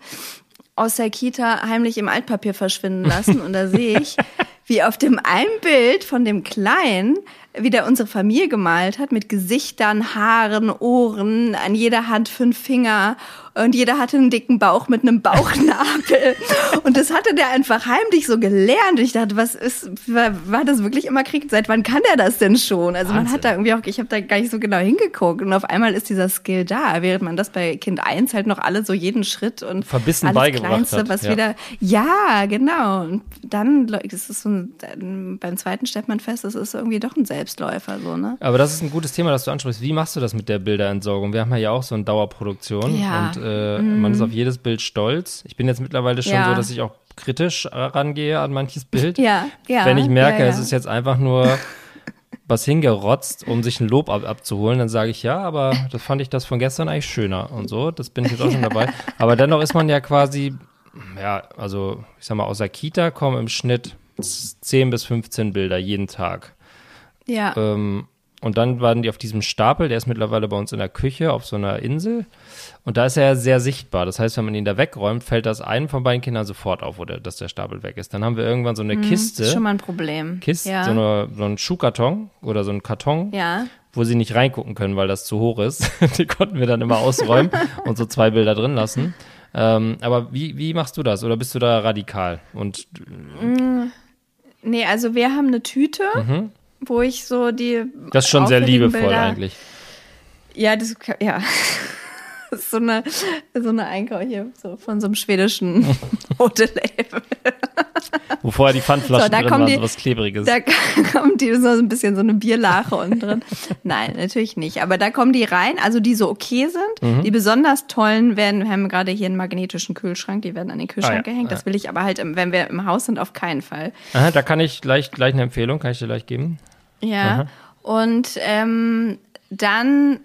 aus der Kita heimlich im Altpapier verschwinden lassen und da sehe ich, wie auf dem einen Bild von dem Kleinen wieder unsere Familie gemalt hat mit Gesichtern, Haaren, Ohren, an jeder Hand fünf Finger und jeder hatte einen dicken Bauch mit einem Bauchnabel und das hatte der einfach heimlich so gelernt. Ich dachte, was ist, war, war das wirklich immer Krieg? Seit wann kann der das denn schon? Also man Wahnsinn. hat da irgendwie auch, ich habe da gar nicht so genau hingeguckt und auf einmal ist dieser Skill da, während man das bei Kind 1 halt noch alle so jeden Schritt und Verbissen alles beigebracht Kleinste, hat, was ja. wieder, ja, genau. Und dann ist es so ein, beim zweiten stellt man fest, es ist irgendwie doch ein Selbstläufer, so, ne? Aber das ist ein gutes Thema, das du ansprichst. Wie machst du das mit der Bilderentsorgung? Wir haben ja auch so eine Dauerproduktion Ja. und äh, man ist auf jedes Bild stolz. Ich bin jetzt mittlerweile schon Ja. so, dass ich auch kritisch äh, rangehe an manches Bild. Ja, ja. Wenn ich merke, ja. es ist jetzt einfach nur was hingerotzt, um sich ein Lob ab abzuholen, dann sage ich ja, aber das fand ich das von gestern eigentlich schöner und so. Das bin ich jetzt auch schon dabei. Aber dennoch ist man ja quasi, ja, also ich sag mal, aus der Kita kommen im Schnitt 10 bis 15 Bilder jeden Tag. Ja. Ähm, und dann waren die auf diesem Stapel, der ist mittlerweile bei uns in der Küche auf so einer Insel. Und da ist er sehr sichtbar. Das heißt, wenn man ihn da wegräumt, fällt das einem von beiden Kindern sofort auf, oder dass der Stapel weg ist. Dann haben wir irgendwann so eine Mhm, Kiste. ist schon mal ein Problem. Kiste, ja. so, eine, so einen Schuhkarton oder so einen Karton, ja. wo sie nicht reingucken können, weil das zu hoch ist. Die konnten wir dann immer ausräumen und so zwei Bilder drin lassen. Ähm, aber wie, wie machst du das? Oder bist du da radikal? Und Nee, also wir haben eine Tüte, wo ich so die. Das ist schon sehr liebevoll Bilder, eigentlich. Ja, das ja. Das ist so eine, so eine Einkauf hier so von so einem schwedischen Modelabel. Wo vorher die Pfandflaschen So, da drin kommen waren, die- so was Klebriges. Da kommt die so ein bisschen so eine Bierlache unten drin. Nein, natürlich nicht. Aber da kommen die rein, also die so okay sind. Mhm. Die besonders tollen werden, wir haben gerade hier einen magnetischen Kühlschrank, die werden an den Kühlschrank Ah, ja. gehängt. Das will ich aber halt, wenn wir im Haus sind, auf keinen Fall. Aha, da kann ich gleich, gleich eine Empfehlung, kann ich dir gleich geben. Ja. Und ähm, dann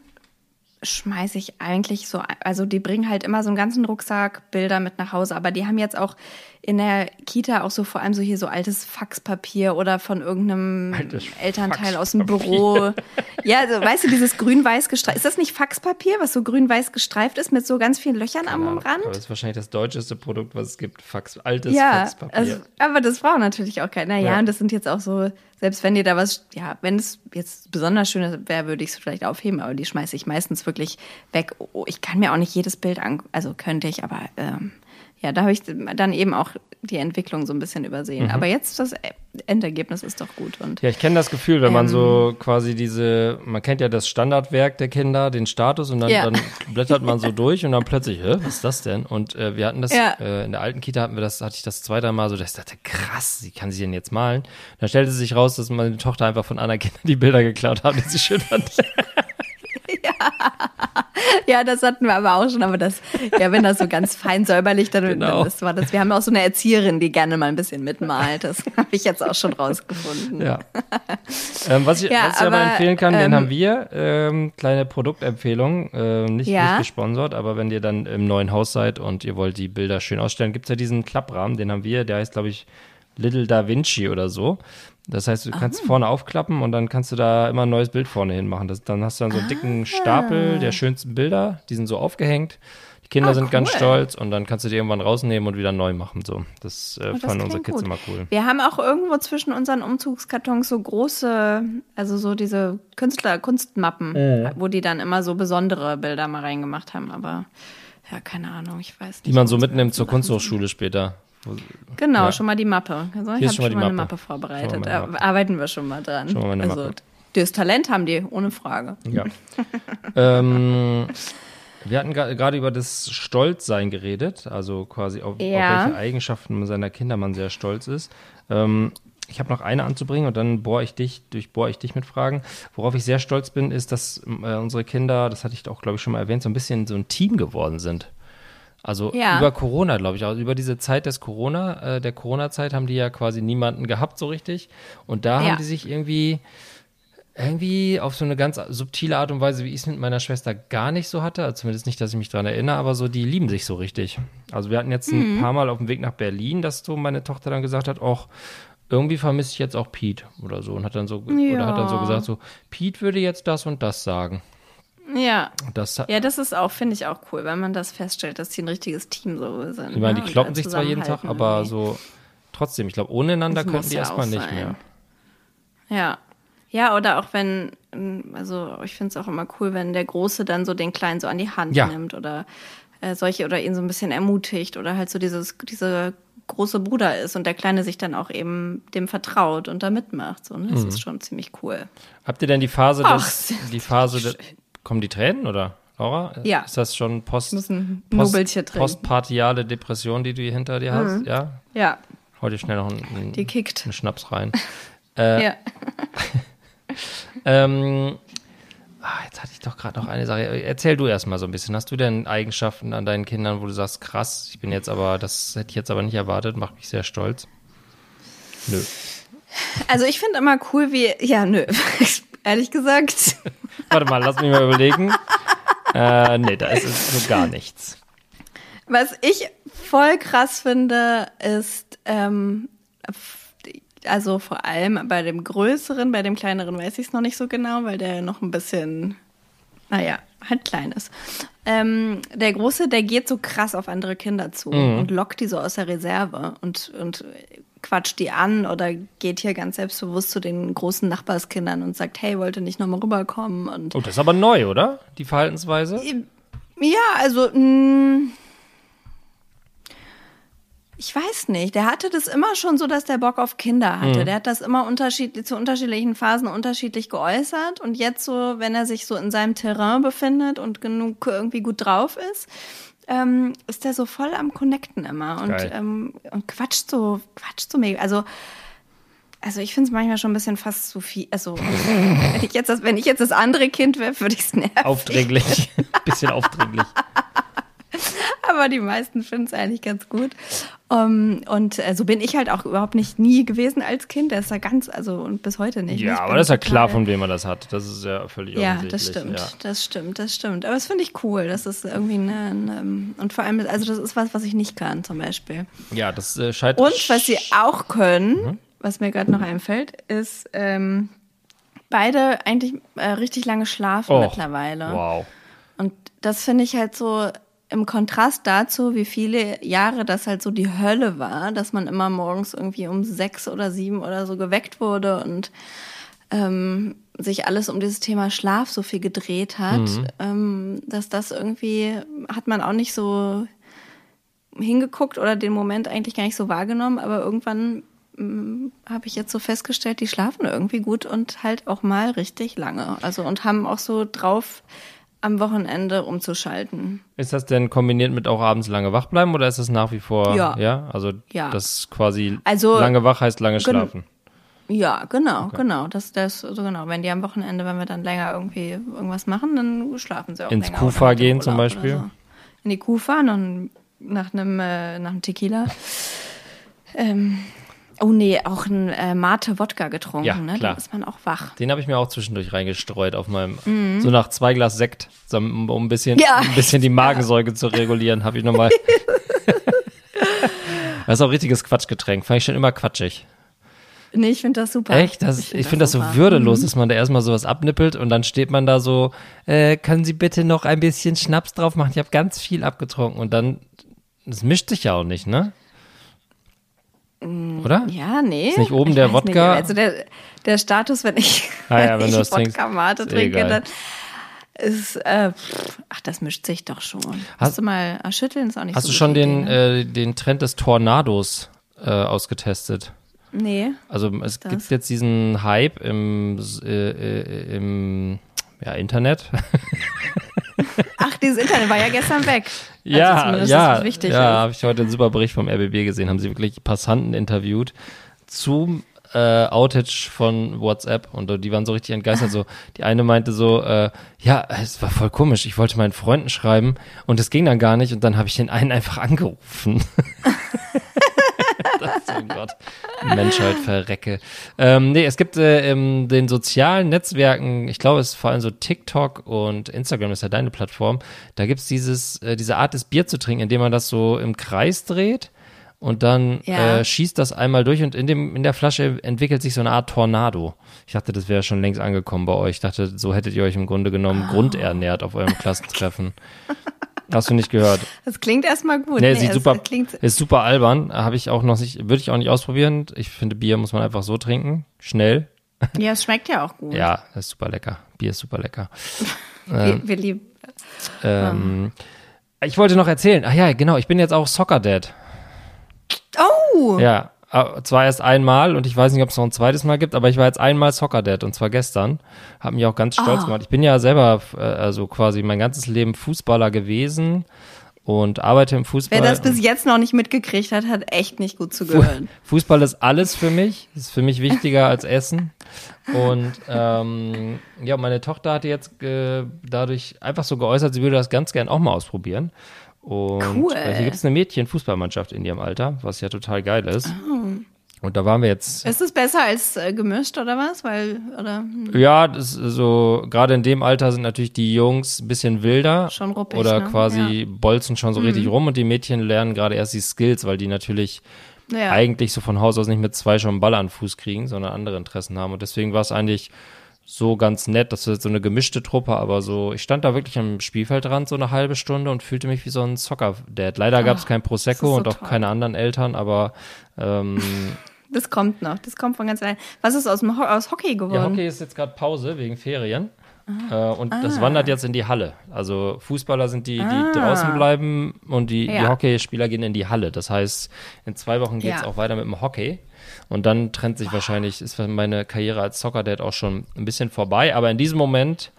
schmeiße ich eigentlich so, also die bringen halt immer so einen ganzen Rucksack Bilder mit nach Hause, aber die haben jetzt auch in der Kita auch so vor allem so hier so altes Faxpapier oder von irgendeinem Altes Elternteil aus dem Büro. Ja, also weißt du, dieses grün-weiß gestreift. Ist das nicht Faxpapier, was so grün-weiß gestreift ist mit so ganz vielen Löchern am Aber Rand? das ist wahrscheinlich das deutscheste Produkt, was es gibt. Fax, altes Ja, Faxpapier. also, aber das braucht natürlich auch keiner. Ja, Ja. und das sind jetzt auch so, selbst wenn dir da was, ja, wenn es jetzt besonders schön wäre, würde ich es vielleicht aufheben, aber die schmeiße ich meistens wirklich weg. Oh, ich kann mir auch nicht jedes Bild an, also könnte ich, aber ähm, ja, da habe ich dann eben auch die Entwicklung so ein bisschen übersehen. Aber jetzt das Endergebnis ist doch gut und ja, ich kenne das Gefühl, wenn man Ähm. so quasi diese, man kennt ja das Standardwerk der Kinder, den Status und dann, Ja. dann blättert man so durch und dann plötzlich, hä, was ist das denn? Und äh, wir hatten das, Ja. äh, in der alten Kita hatten wir das, hatte ich das zwei, drei Mal so, dass ich dachte, krass, wie kann sie denn jetzt malen? Dann stellte sich raus, dass meine Tochter einfach von anderen Kindern die Bilder geklaut hat, die sie schön fand. Ja, das hatten wir aber auch schon, aber das, ja, wenn das so ganz fein säuberlich, dann, Genau. dann das war das. Wir haben auch so eine Erzieherin, die gerne mal ein bisschen mitmalt. Das habe ich jetzt auch schon rausgefunden. Ja. ähm, was ich, Ja, was ich aber, aber, empfehlen kann, den ähm, haben wir. Ähm, kleine Produktempfehlung. Äh, nicht, Ja. nicht gesponsert, aber wenn ihr dann im neuen Haus seid und ihr wollt die Bilder schön ausstellen, gibt es ja diesen Klapprahmen, den haben wir. Der heißt, glaube ich, Little Da Vinci oder so. Das heißt, du kannst Ah. vorne aufklappen und dann kannst du da immer ein neues Bild vorne hin machen. Das, dann hast du dann so einen dicken Ah. Stapel der schönsten Bilder. Die sind so aufgehängt. Die Kinder Ah, sind ganz cool. stolz und dann kannst du die irgendwann rausnehmen und wieder neu machen. So, das äh, Oh, das fanden unsere Kids gut. immer cool. Wir haben auch irgendwo zwischen unseren Umzugskartons so große, also so diese Künstler, Kunstmappen, wo die dann immer so besondere Bilder mal reingemacht haben. Aber ja, keine Ahnung, ich weiß nicht. Die man so mitnimmt zur. Kunsthochschule später. Genau, Ja. schon mal die Mappe. Also ich habe schon, schon mal mal die eine Mappe. Mappe vorbereitet. Schon Mappe. arbeiten wir schon mal dran. Schon mal also Mappe. das Talent haben die, ohne Frage. Ja. ähm, wir hatten gerade über das Stolzsein geredet, also quasi auf, Ja. auf welche Eigenschaften seiner Kinder man sehr stolz ist. Ähm, ich habe noch eine anzubringen und dann bohre ich dich, durchbohre ich dich mit Fragen. Worauf ich sehr stolz bin, ist, dass äh, unsere Kinder, das hatte ich auch, glaube ich, schon mal erwähnt, so ein bisschen so ein Team geworden sind. Also Ja. über Corona, glaube ich, also über diese Zeit des Corona, äh, der Corona-Zeit haben die ja quasi niemanden gehabt so richtig. Und da Ja. haben die sich irgendwie irgendwie auf so eine ganz subtile Art und Weise, wie ich es mit meiner Schwester gar nicht so hatte, also zumindest nicht, dass ich mich daran erinnere, aber so, die lieben sich so richtig. Also wir hatten jetzt ein paar Mal auf dem Weg nach Berlin, dass so meine Tochter dann gesagt hat, auch irgendwie vermisse ich jetzt auch Pete oder so und hat dann so oder hat dann so Ja. gesagt so Pete würde jetzt das und das sagen. Ja. Das Ja, das ist auch, finde ich auch cool, wenn man das feststellt, dass die ein richtiges Team so sind. ich meine, ne? die kloppen sich zwar jeden Tag, aber irgendwie. so trotzdem, ich glaube, ohne einander Das könnten die ja erstmal nicht sein. mehr. Ja. Ja, oder auch wenn, also ich finde es auch immer cool, wenn der Große dann so den Kleinen so an die Hand Ja. nimmt oder äh, solche oder ihn so ein bisschen ermutigt oder halt so dieses, diese große Bruder ist und der Kleine sich dann auch eben dem vertraut und da mitmacht. So, ne? Das Mhm. ist schon ziemlich cool. Habt ihr denn die Phase Ach, des, die Phase des, kommen die Tränen oder Laura? Ja. Ist das schon Post, Post, postpartiale Depression, die du hier hinter dir hast? Ja? Ja, Hau dir schnell noch einen, die kickt. einen Schnaps rein. Äh, Ja. Ähm, ah, jetzt hatte ich doch gerade noch eine Sache. Erzähl du erst mal so ein bisschen. Hast du denn Eigenschaften an deinen Kindern, wo du sagst, krass, ich bin jetzt aber, das hätte ich jetzt aber nicht erwartet, macht mich sehr stolz? Nö. Also ich finde immer cool, wie, ja, nö, ehrlich gesagt. Warte mal, lass mich mal überlegen. Äh, nee, da ist es so gar nichts. Was ich voll krass finde, ist, ähm, also vor allem bei dem größeren, bei dem kleineren weiß ich es noch nicht so genau, weil der noch ein bisschen, naja, halt klein ist. Ähm, der Große, der geht so krass auf andere Kinder zu Mhm. und lockt die so aus der Reserve und, und quatscht die an oder geht hier ganz selbstbewusst zu den großen Nachbarskindern und sagt, hey, wollte nicht nochmal rüberkommen und Oh, das ist aber neu, oder? Die Verhaltensweise? ja, also mh, ich weiß nicht. Der hatte das immer schon so, dass der Bock auf Kinder hatte. Der hat das immer unterschiedlich zu unterschiedlichen Phasen unterschiedlich geäußert und jetzt so, wenn er sich so in seinem Terrain befindet und genug irgendwie gut drauf ist, ähm, ist der so voll am Connecten immer und, ähm, und quatscht so, quatscht so mega. Also also ich finde es manchmal schon ein bisschen fast zu viel. Also wenn ich jetzt das, wenn ich jetzt das andere Kind wäre, würde ich es nerven. Aufdringlich. Bisschen aufdringlich. Aber die meisten finden es eigentlich ganz gut. Um, und äh, so bin ich halt auch überhaupt nicht nie gewesen als Kind. Das ist ja ganz, also und bis heute nicht. Ja, aber das ist ja klar, von wem man das hat. Das ist ja völlig Ja, das stimmt, Ja. das stimmt, das stimmt. Aber das finde ich cool. Das ist irgendwie eine, eine, und vor allem, also das ist was, was ich nicht kann, zum Beispiel. Ja, das äh, scheitert. Und was sie auch können, Mhm. was mir gerade noch einfällt, ist ähm, beide eigentlich äh, richtig lange schlafen Och, mittlerweile. Wow. Und das finde ich halt so im Kontrast dazu, wie viele Jahre das halt so die Hölle war, dass man immer morgens irgendwie um sechs oder sieben oder so geweckt wurde und ähm, sich alles um dieses Thema Schlaf so viel gedreht hat, ähm, dass das irgendwie hat man auch nicht so hingeguckt oder den Moment eigentlich gar nicht so wahrgenommen, aber irgendwann habe ich jetzt so festgestellt, die schlafen irgendwie gut und halt auch mal richtig lange. Also und haben auch so drauf, am Wochenende umzuschalten. Ist das denn kombiniert mit auch abends lange wach bleiben oder ist das nach wie vor? Ja. Ja, also Ja. das quasi Also- lange wach heißt lange schlafen. Ja, genau, genau. Das, das, so genau. Wenn die am Wochenende, wenn wir dann länger irgendwie irgendwas machen, dann schlafen sie auch Ins länger. Kufa gehen zum Beispiel? So. In die Kufa, dann nach einem, äh, nach einem Tequila. ähm, oh nee, auch ein äh, Mate-Wodka getrunken, Ja, ne? klar. Dann ist man auch wach. Den habe ich mir auch zwischendurch reingestreut auf meinem, so nach zwei Glas Sekt, so, um ein bisschen, Mhm. Ja. ein bisschen die Magensäure zu regulieren, habe ich nochmal. das ist auch richtiges Quatschgetränk, fand ich schon immer quatschig. Nee, ich finde das super. Echt? Das, ich find finde das so würdelos, dass man da erstmal sowas abnippelt und dann steht man da so, äh, können Sie bitte noch ein bisschen Schnaps drauf machen? Ich habe ganz viel abgetrunken und dann, das mischt sich ja auch nicht, ne? Oder? Ja, nee. Ist nicht oben Ich der weiß nicht. Wodka? Also der, der Status, wenn ich, Ah ja, wenn ich das trinkst, Wodka Mate trinke, geil. dann ist, äh, pff, ach, das mischt sich doch schon. Hast du mal schütteln, ist auch nicht Hast so du schon den, ne? äh, den Trend des Tornados äh, ausgetestet? Nee. Also es Das? gibt jetzt diesen Hype im, äh, äh, im ja, Internet. Ach, dieses Internet war ja gestern weg. Also ja, zumindest, ja, wichtig ja, habe ich heute einen super Bericht vom RBB gesehen, haben sie wirklich Passanten interviewt zum äh, Outage von WhatsApp und die waren so richtig entgeistert. So, die eine meinte so, äh, ja, es war voll komisch. Ich wollte meinen Freunden schreiben und es ging dann gar nicht und dann habe ich den einen einfach angerufen. oh Gott, Menschheit verrecke. Ähm, nee, es gibt äh, in den sozialen Netzwerken, ich glaube, es ist vor allem so TikTok und Instagram ist ja deine Plattform, da gibt es dieses, äh, diese Art des Bier zu trinken, indem man das so im Kreis dreht und dann Ja. äh, schießt das einmal durch und in, dem, in der Flasche entwickelt sich so eine Art Tornado. Ich dachte, das wäre schon längst angekommen bei euch. Ich dachte, so hättet ihr euch im Grunde genommen grundernährt auf eurem Klassentreffen. Hast du nicht gehört? Das klingt erstmal gut. Nee, Nee, sieht super, ist super albern. Habe ich auch noch nicht, würde ich auch nicht ausprobieren. Ich finde, Bier muss man einfach so trinken. Schnell. ja, es schmeckt ja auch gut. Ja, ist super lecker. Bier ist super lecker. Wir, wir lieben. Ähm, Ich wollte noch erzählen. Ach ja, genau. Ich bin jetzt auch Soccer Dad. Oh! Ja, zwar erst einmal und ich weiß nicht, ob es noch ein zweites Mal gibt, aber ich war jetzt einmal Soccer Dad und zwar gestern. Hab mich auch ganz stolz Ah. gemacht. Ich bin ja selber, äh, also quasi mein ganzes Leben Fußballer gewesen und arbeite im Fußball. Wer das bis jetzt noch nicht mitgekriegt hat, hat echt nicht gut zugehört. Fußball ist alles für mich, ist für mich wichtiger als Essen. Und ähm, ja, meine Tochter hatte jetzt äh, dadurch einfach so geäußert, sie würde das ganz gern auch mal ausprobieren. Und Cool. hier gibt es eine Mädchen-Fußballmannschaft in ihrem Alter, was ja total geil ist. Und da waren wir jetzt. Ist es besser als äh, gemischt oder was? Weil, oder hm, Ja, das so, gerade in dem Alter sind natürlich die Jungs ein bisschen wilder. Schon ruppig, Oder ne? quasi bolzen schon so richtig rum und die Mädchen lernen gerade erst die Skills, weil die natürlich Ja. eigentlich so von Haus aus nicht mit zwei schon einen Ball an den Fuß kriegen, sondern andere Interessen haben. Und deswegen war es eigentlich so ganz nett, das ist so eine gemischte Truppe, aber so, ich stand da wirklich am Spielfeldrand so eine halbe Stunde und fühlte mich wie so ein Soccer-Dad. Leider gab es kein Prosecco so und auch toll. keine anderen Eltern, aber ähm, Das kommt noch. Das kommt von ganz allein. Was ist aus, dem Ho aus Hockey geworden? ja, Hockey ist jetzt gerade Pause wegen Ferien. Äh, und das wandert jetzt in die Halle. Also Fußballer sind die, die Ah. draußen bleiben und die, die Ja. Hockeyspieler gehen in die Halle. Das heißt, in zwei Wochen geht es Ja. auch weiter mit dem Hockey. Und dann trennt sich wahrscheinlich, ist meine Karriere als Soccer-Dad auch schon ein bisschen vorbei. Aber in diesem Moment,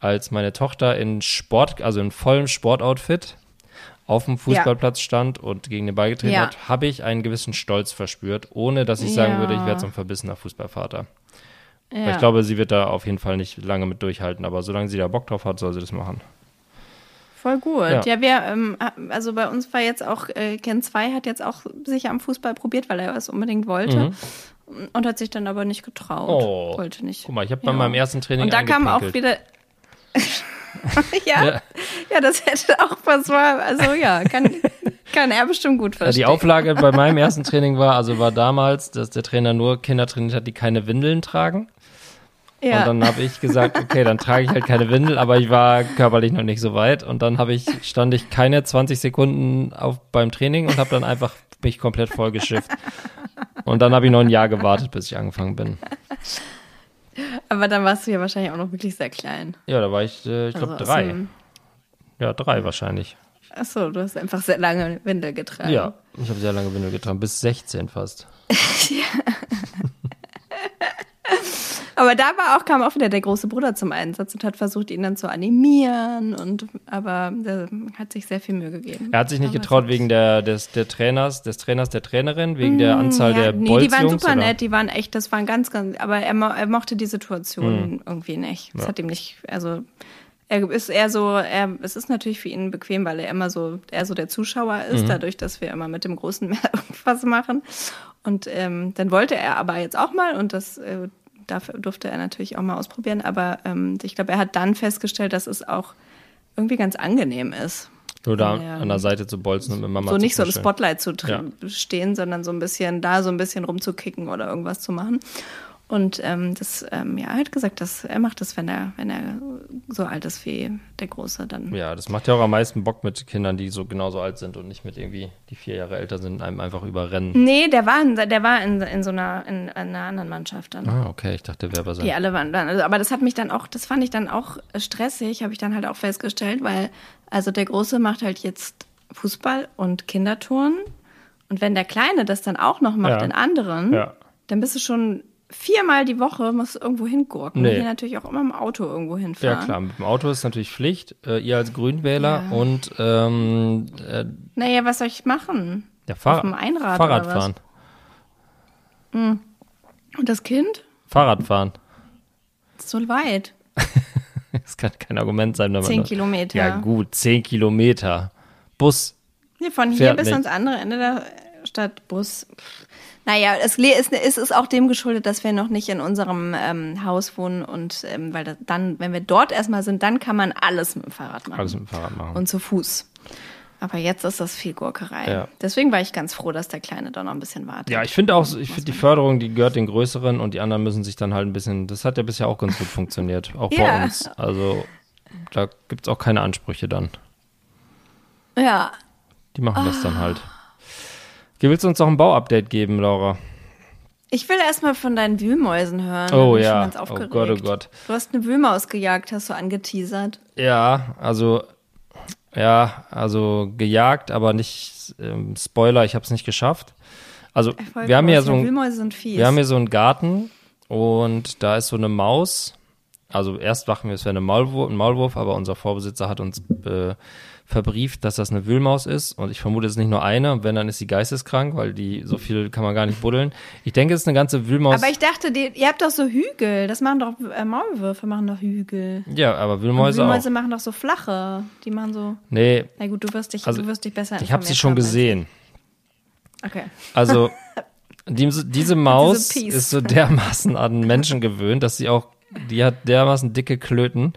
als meine Tochter in Sport, also in vollem Sportoutfit auf dem Fußballplatz stand und gegen den Ball getreten Ja. hat, habe ich einen gewissen Stolz verspürt, ohne dass ich sagen Ja. würde, ich werde so ein verbissener Fußballvater. Ja. Ich glaube, sie wird da auf jeden Fall nicht lange mit durchhalten, aber solange sie da Bock drauf hat, soll sie das machen. Voll gut. Ja. Ja, wir, ähm, also bei uns war jetzt auch, äh, Ken 2 hat jetzt auch sich am Fußball probiert, weil er es unbedingt wollte. Und hat sich dann aber nicht getraut. Mhm. Oh. Wollte nicht. Guck mal, ich habe bei Ja. meinem ersten Training Und da kam auch wieder. ja, Ja. ja. das hätte auch was war. Also ja, kann, kann er bestimmt gut Ja, verstehen. die Auflage bei meinem ersten Training war, also war damals, dass der Trainer nur Kinder trainiert hat, die keine Windeln tragen. Ja. Und dann habe ich gesagt, okay, dann trage ich halt keine Windel, aber ich war körperlich noch nicht so weit. Und dann habe ich, stand ich keine 20 Sekunden auf beim Training und habe dann einfach mich komplett vollgeschifft. Und dann habe ich noch ein Jahr gewartet, bis ich angefangen bin. aber dann warst du ja wahrscheinlich auch noch wirklich sehr klein. Ja, da war ich, äh, ich glaube, Also drei. Ja, drei wahrscheinlich. Achso, du hast einfach sehr lange Windel getragen. Ja, ich habe sehr lange Windel getragen, bis 16 fast. Aber da war auch, kam auch wieder der große Bruder zum Einsatz und hat versucht, ihn dann zu animieren. Und, aber der hat sich sehr viel Mühe gegeben. Er hat sich nicht Aber getraut wegen der, des, der Trainers, des Trainers, der Trainerin, wegen der Anzahl Mm, ja, der Nee, Bolzjungs. die waren super oder? nett, die waren echt, das waren ganz, ganz, aber er, mo er mochte die Situation Hm. irgendwie nicht. Das hat ihm nicht, also er ist eher so, er, es ist natürlich für ihn bequem, weil er immer so, er so der Zuschauer Mhm. ist, dadurch, dass wir immer mit dem Großen mehr irgendwas machen. Und ähm, dann wollte er aber jetzt auch mal und das äh, dafür durfte er natürlich auch mal ausprobieren, aber ähm, ich glaube, er hat dann festgestellt, dass es auch irgendwie ganz angenehm ist. Nur da Ja. an der Seite zu bolzen und mit Mama so nicht so im. Spotlight zu tr- stehen, sondern so ein bisschen da so ein bisschen rumzukicken oder irgendwas zu machen. Und ähm, das, ähm, ja, er hat gesagt, dass er macht das, wenn er, wenn er so alt ist wie der Große, dann. Ja, das macht ja auch am meisten Bock mit Kindern, die so genauso alt sind und nicht mit irgendwie, die vier Jahre älter sind, einem einfach überrennen. Nee, der war in, der war in, in so einer, in, einer anderen Mannschaft dann. Ah, okay, ich dachte, wer war sein. Die alle waren dann. Also, aber das hat mich dann auch, das fand ich dann auch stressig, habe ich dann halt auch festgestellt, weil, also der Große macht halt jetzt Fußball und Kinderturnen. Und wenn der Kleine das dann auch noch macht Ja. in anderen, Ja. dann bist du schon viermal die Woche, musst du irgendwo hingurken. Nee. Und hier natürlich auch immer im Auto irgendwo Ja, hinfahren. klar, mit dem Auto ist natürlich Pflicht, äh, ihr als Grünwähler Ja. und ähm, äh, Naja, was soll ich machen? ja, Fahr Auf dem Einrad Fahrradfahren. Und das Kind? Fahrradfahren. Ist so weit. Das kann kein Argument sein, wenn man. Zehn nur- Kilometer. Ja, gut, zehn Kilometer. Bus. Nee, von hier bis nicht. ans andere Ende der Stadt Bus. Naja, es ist, es ist auch dem geschuldet, dass wir noch nicht in unserem ähm, Haus wohnen und ähm, weil dann, wenn wir dort erstmal sind, dann kann man alles mit dem Fahrrad machen. Alles mit dem Fahrrad machen. Und zu Fuß. Aber jetzt ist das viel Gurkerei. Ja. Deswegen war ich ganz froh, dass der Kleine da noch ein bisschen wartet. Ja, ich finde auch, so- ich finde die Förderung, die gehört den Größeren und die anderen müssen sich dann halt ein bisschen, das hat ja bisher auch ganz gut funktioniert, auch bei Ja. uns. Also da gibt es auch keine Ansprüche dann. ja. Die machen das dann halt. Willst du uns noch ein Bauupdate geben, Laura? Ich will erstmal von deinen Wühlmäusen hören. Oh ja. Oh. Gott, oh Gott. Du hast eine Wühlmaus gejagt, hast du angeteasert. Ja, also ja, also gejagt, aber nicht ähm, Spoiler, ich habe es nicht geschafft. Also Erfolglos. wir haben ja so ein, wir haben hier so einen Garten und da ist so eine Maus. Also erst dachten wir, es wäre eine Maulwurf, Maulwurf, aber unser Vorbesitzer hat uns äh, verbrieft, dass das eine Wühlmaus ist. Und ich vermute, es ist nicht nur eine. Und wenn, dann ist sie geisteskrank, weil die so viel kann man gar nicht buddeln. Ich denke, es ist eine ganze Wühlmaus. Aber ich dachte, die, ihr habt doch so Hügel. Das machen doch äh, Maulwürfe, machen doch Hügel. ja, aber Wühlmäuse Wühlmäuse auch. machen doch so flache. Die machen so. Nee, Na gut, du wirst dich, Also, du wirst dich besser ich habe sie schon gesehen. Okay. Also diese, diese Maus Piece. ist so dermaßen an Menschen gewöhnt, dass sie auch, die hat dermaßen dicke Klöten,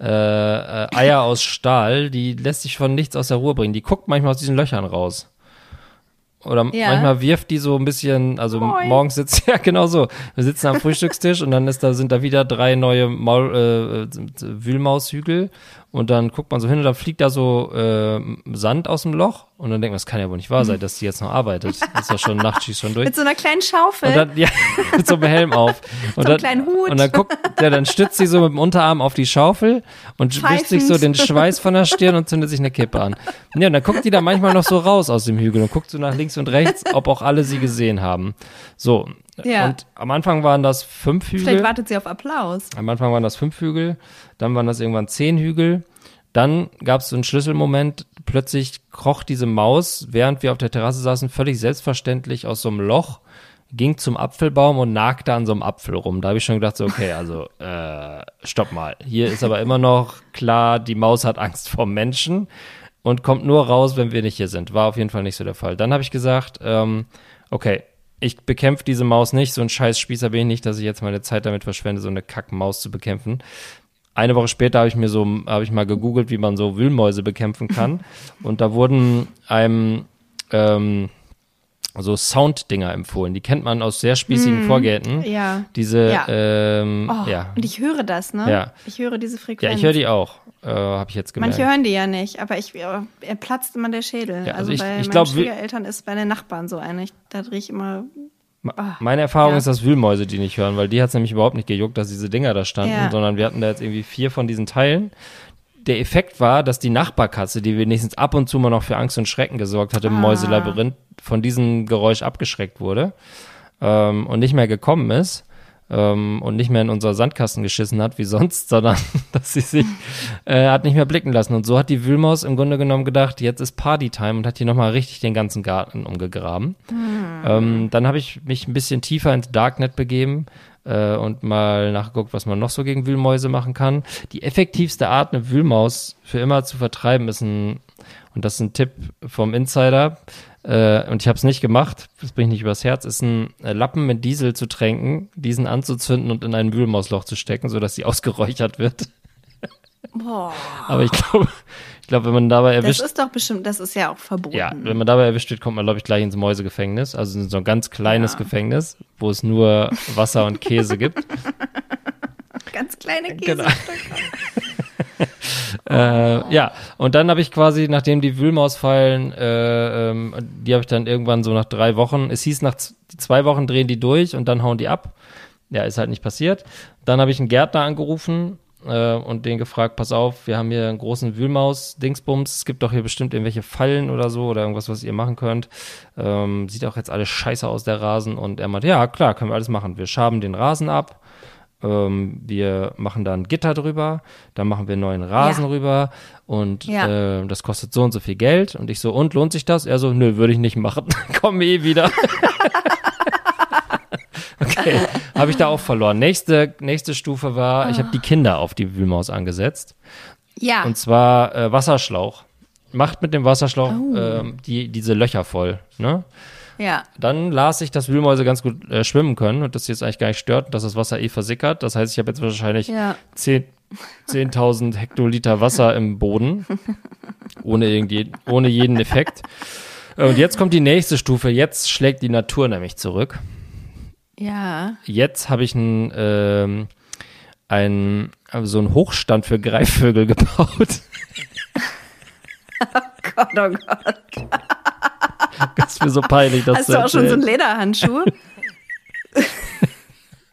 äh, äh, Eier aus Stahl, die lässt sich von nichts aus der Ruhe bringen. Die guckt manchmal aus diesen Löchern raus. oder Ja. manchmal wirft die so ein bisschen, also Moin. morgens sitzt, ja genau so, wir sitzen am Frühstückstisch und dann ist da, sind da wieder drei neue Maul, äh, äh, Wühlmaushügel und dann guckt man so hin und dann fliegt da so äh, Sand aus dem Loch und dann denkt man, das kann ja wohl nicht wahr sein, dass die jetzt noch arbeitet. Das ist ja schon Nachtschicht schon durch. Mit so einer kleinen Schaufel. Und dann, ja, mit so einem Helm auf. Und einem dann, kleinen Hut. Und dann guckt, ja, dann stützt sie so mit dem Unterarm auf die Schaufel und wischt sich so den. Schweiß von der Stirn und zündet sich eine Kippe an. Ja, und dann guckt die da manchmal noch so raus aus dem Hügel und guckt so nach links und rechts, ob auch alle sie gesehen haben. So. Ja. Und am Anfang waren das fünf Vielleicht Hügel. wartet sie auf Applaus. Am Anfang waren das fünf Hügel, dann waren das irgendwann zehn Hügel. Dann gab es so einen Schlüsselmoment, plötzlich kroch diese Maus, während wir auf der Terrasse saßen, völlig selbstverständlich aus so einem Loch, ging zum Apfelbaum und nagte an so einem Apfel rum. Da habe ich schon gedacht, so, okay, also äh, stopp mal. Hier ist aber immer noch klar, die Maus hat Angst vor Menschen und kommt nur raus, wenn wir nicht hier sind. War auf jeden Fall nicht so der Fall. Dann habe ich gesagt, ähm, okay, ich bekämpfe diese Maus nicht, so ein scheiß Spießer bin ich nicht, dass ich jetzt meine Zeit damit verschwende, so eine Kackmaus zu bekämpfen. Eine Woche später habe ich mir so, habe ich mal gegoogelt, wie man so Wühlmäuse bekämpfen kann. Und da wurden einem ähm, so Sounddinger empfohlen. Die kennt man aus sehr spießigen Vorgärten. Ja. Diese, Ja. ähm, Oh, ja. Und ich höre das, ne? Ja. Ich höre diese Frequenz. Ja, ich höre die auch, äh, habe ich jetzt gemerkt. Manche hören die ja nicht, aber ich, äh, er platzt immer der Schädel. Ja, also also ich- bei ich meinen glaub, Schwiegereltern ist bei den Nachbarn so eine. Ich, da drehe ich immer. Ah, Meine Erfahrung Ja. ist, dass Wühlmäuse die nicht hören, weil die hat es nämlich überhaupt nicht gejuckt, dass diese Dinger da standen, Ja. sondern wir hatten da jetzt irgendwie vier von diesen Teilen. Der Effekt war, dass die Nachbarkatze, die wenigstens ab und zu mal noch für Angst und Schrecken gesorgt hat im Ah. Mäuselabyrinth, von diesem Geräusch abgeschreckt wurde ähm, und nicht mehr gekommen ist ähm, und nicht mehr in unser Sandkasten geschissen hat wie sonst, sondern dass sie sich äh, hat nicht mehr blicken lassen. Und so hat die Wühlmaus im Grunde genommen gedacht, jetzt ist Partytime und hat hier nochmal richtig den ganzen Garten umgegraben. Ähm, dann habe ich mich ein bisschen tiefer ins Darknet begeben äh, und mal nachgeguckt, was man noch so gegen Wühlmäuse machen kann. Die effektivste Art, eine Wühlmaus für immer zu vertreiben, ist ein, und das ist ein Tipp vom Insider, äh, und ich habe es nicht gemacht, das bringt nicht übers Herz, ist ein äh, Lappen mit Diesel zu tränken, diesen anzuzünden und in ein Wühlmausloch zu stecken, sodass sie ausgeräuchert wird. boah. Aber ich glaube, ich glaube, wenn man dabei Das erwischt, ist doch bestimmt, das ist ja auch verboten. ja, wenn man dabei erwischt wird, kommt man, glaube ich, gleich ins Mäusegefängnis. Also in so ein ganz kleines Ja. Gefängnis, wo es nur Wasser und Käse gibt. Ganz kleine Käse. Genau. Äh, ja, und dann habe ich quasi, nachdem die Wühlmausfallen, äh, ähm, die habe ich dann irgendwann so nach drei Wochen, es hieß nach zwei Wochen drehen die durch und dann hauen die ab. Ja, ist halt nicht passiert. Dann habe ich einen Gärtner angerufen äh, und den gefragt, pass auf, wir haben hier einen großen Wühlmaus-Dingsbums, es gibt doch hier bestimmt irgendwelche Fallen oder so oder irgendwas, was ihr machen könnt. Ähm, sieht auch jetzt alles scheiße aus, der Rasen. Und er meinte, ja, klar, können wir alles machen. Wir schaben den Rasen ab, ähm, wir machen da ein Gitter drüber, dann machen wir neuen Rasen Ja. rüber und Ja. äh, das kostet so und so viel Geld. Und ich so, und lohnt sich das? Er so, nö, würde ich nicht machen. Komm eh wieder. okay, habe ich da auch verloren. Nächste, nächste Stufe war, ich habe die Kinder auf die Wühlmaus angesetzt. Ja. Und zwar äh, Wasserschlauch. Macht mit dem Wasserschlauch Oh. ähm, die, diese Löcher voll. Ne? Ja. Dann las ich, dass Wühlmäuse ganz gut äh, schwimmen können und das jetzt eigentlich gar nicht stört, dass das Wasser eh versickert. Das heißt, ich habe jetzt wahrscheinlich Ja. 10 10.000 Hektoliter Wasser im Boden, ohne, irgendwie, ohne jeden Effekt. Und jetzt kommt die nächste Stufe. Jetzt schlägt die Natur nämlich zurück. Ja. Jetzt habe ich ein, ähm, ein, so einen Hochstand für Greifvögel gebaut. Gott, oh Gott. Das ist mir so peinlich, das Hast du auch schon so einen. Lederhandschuh?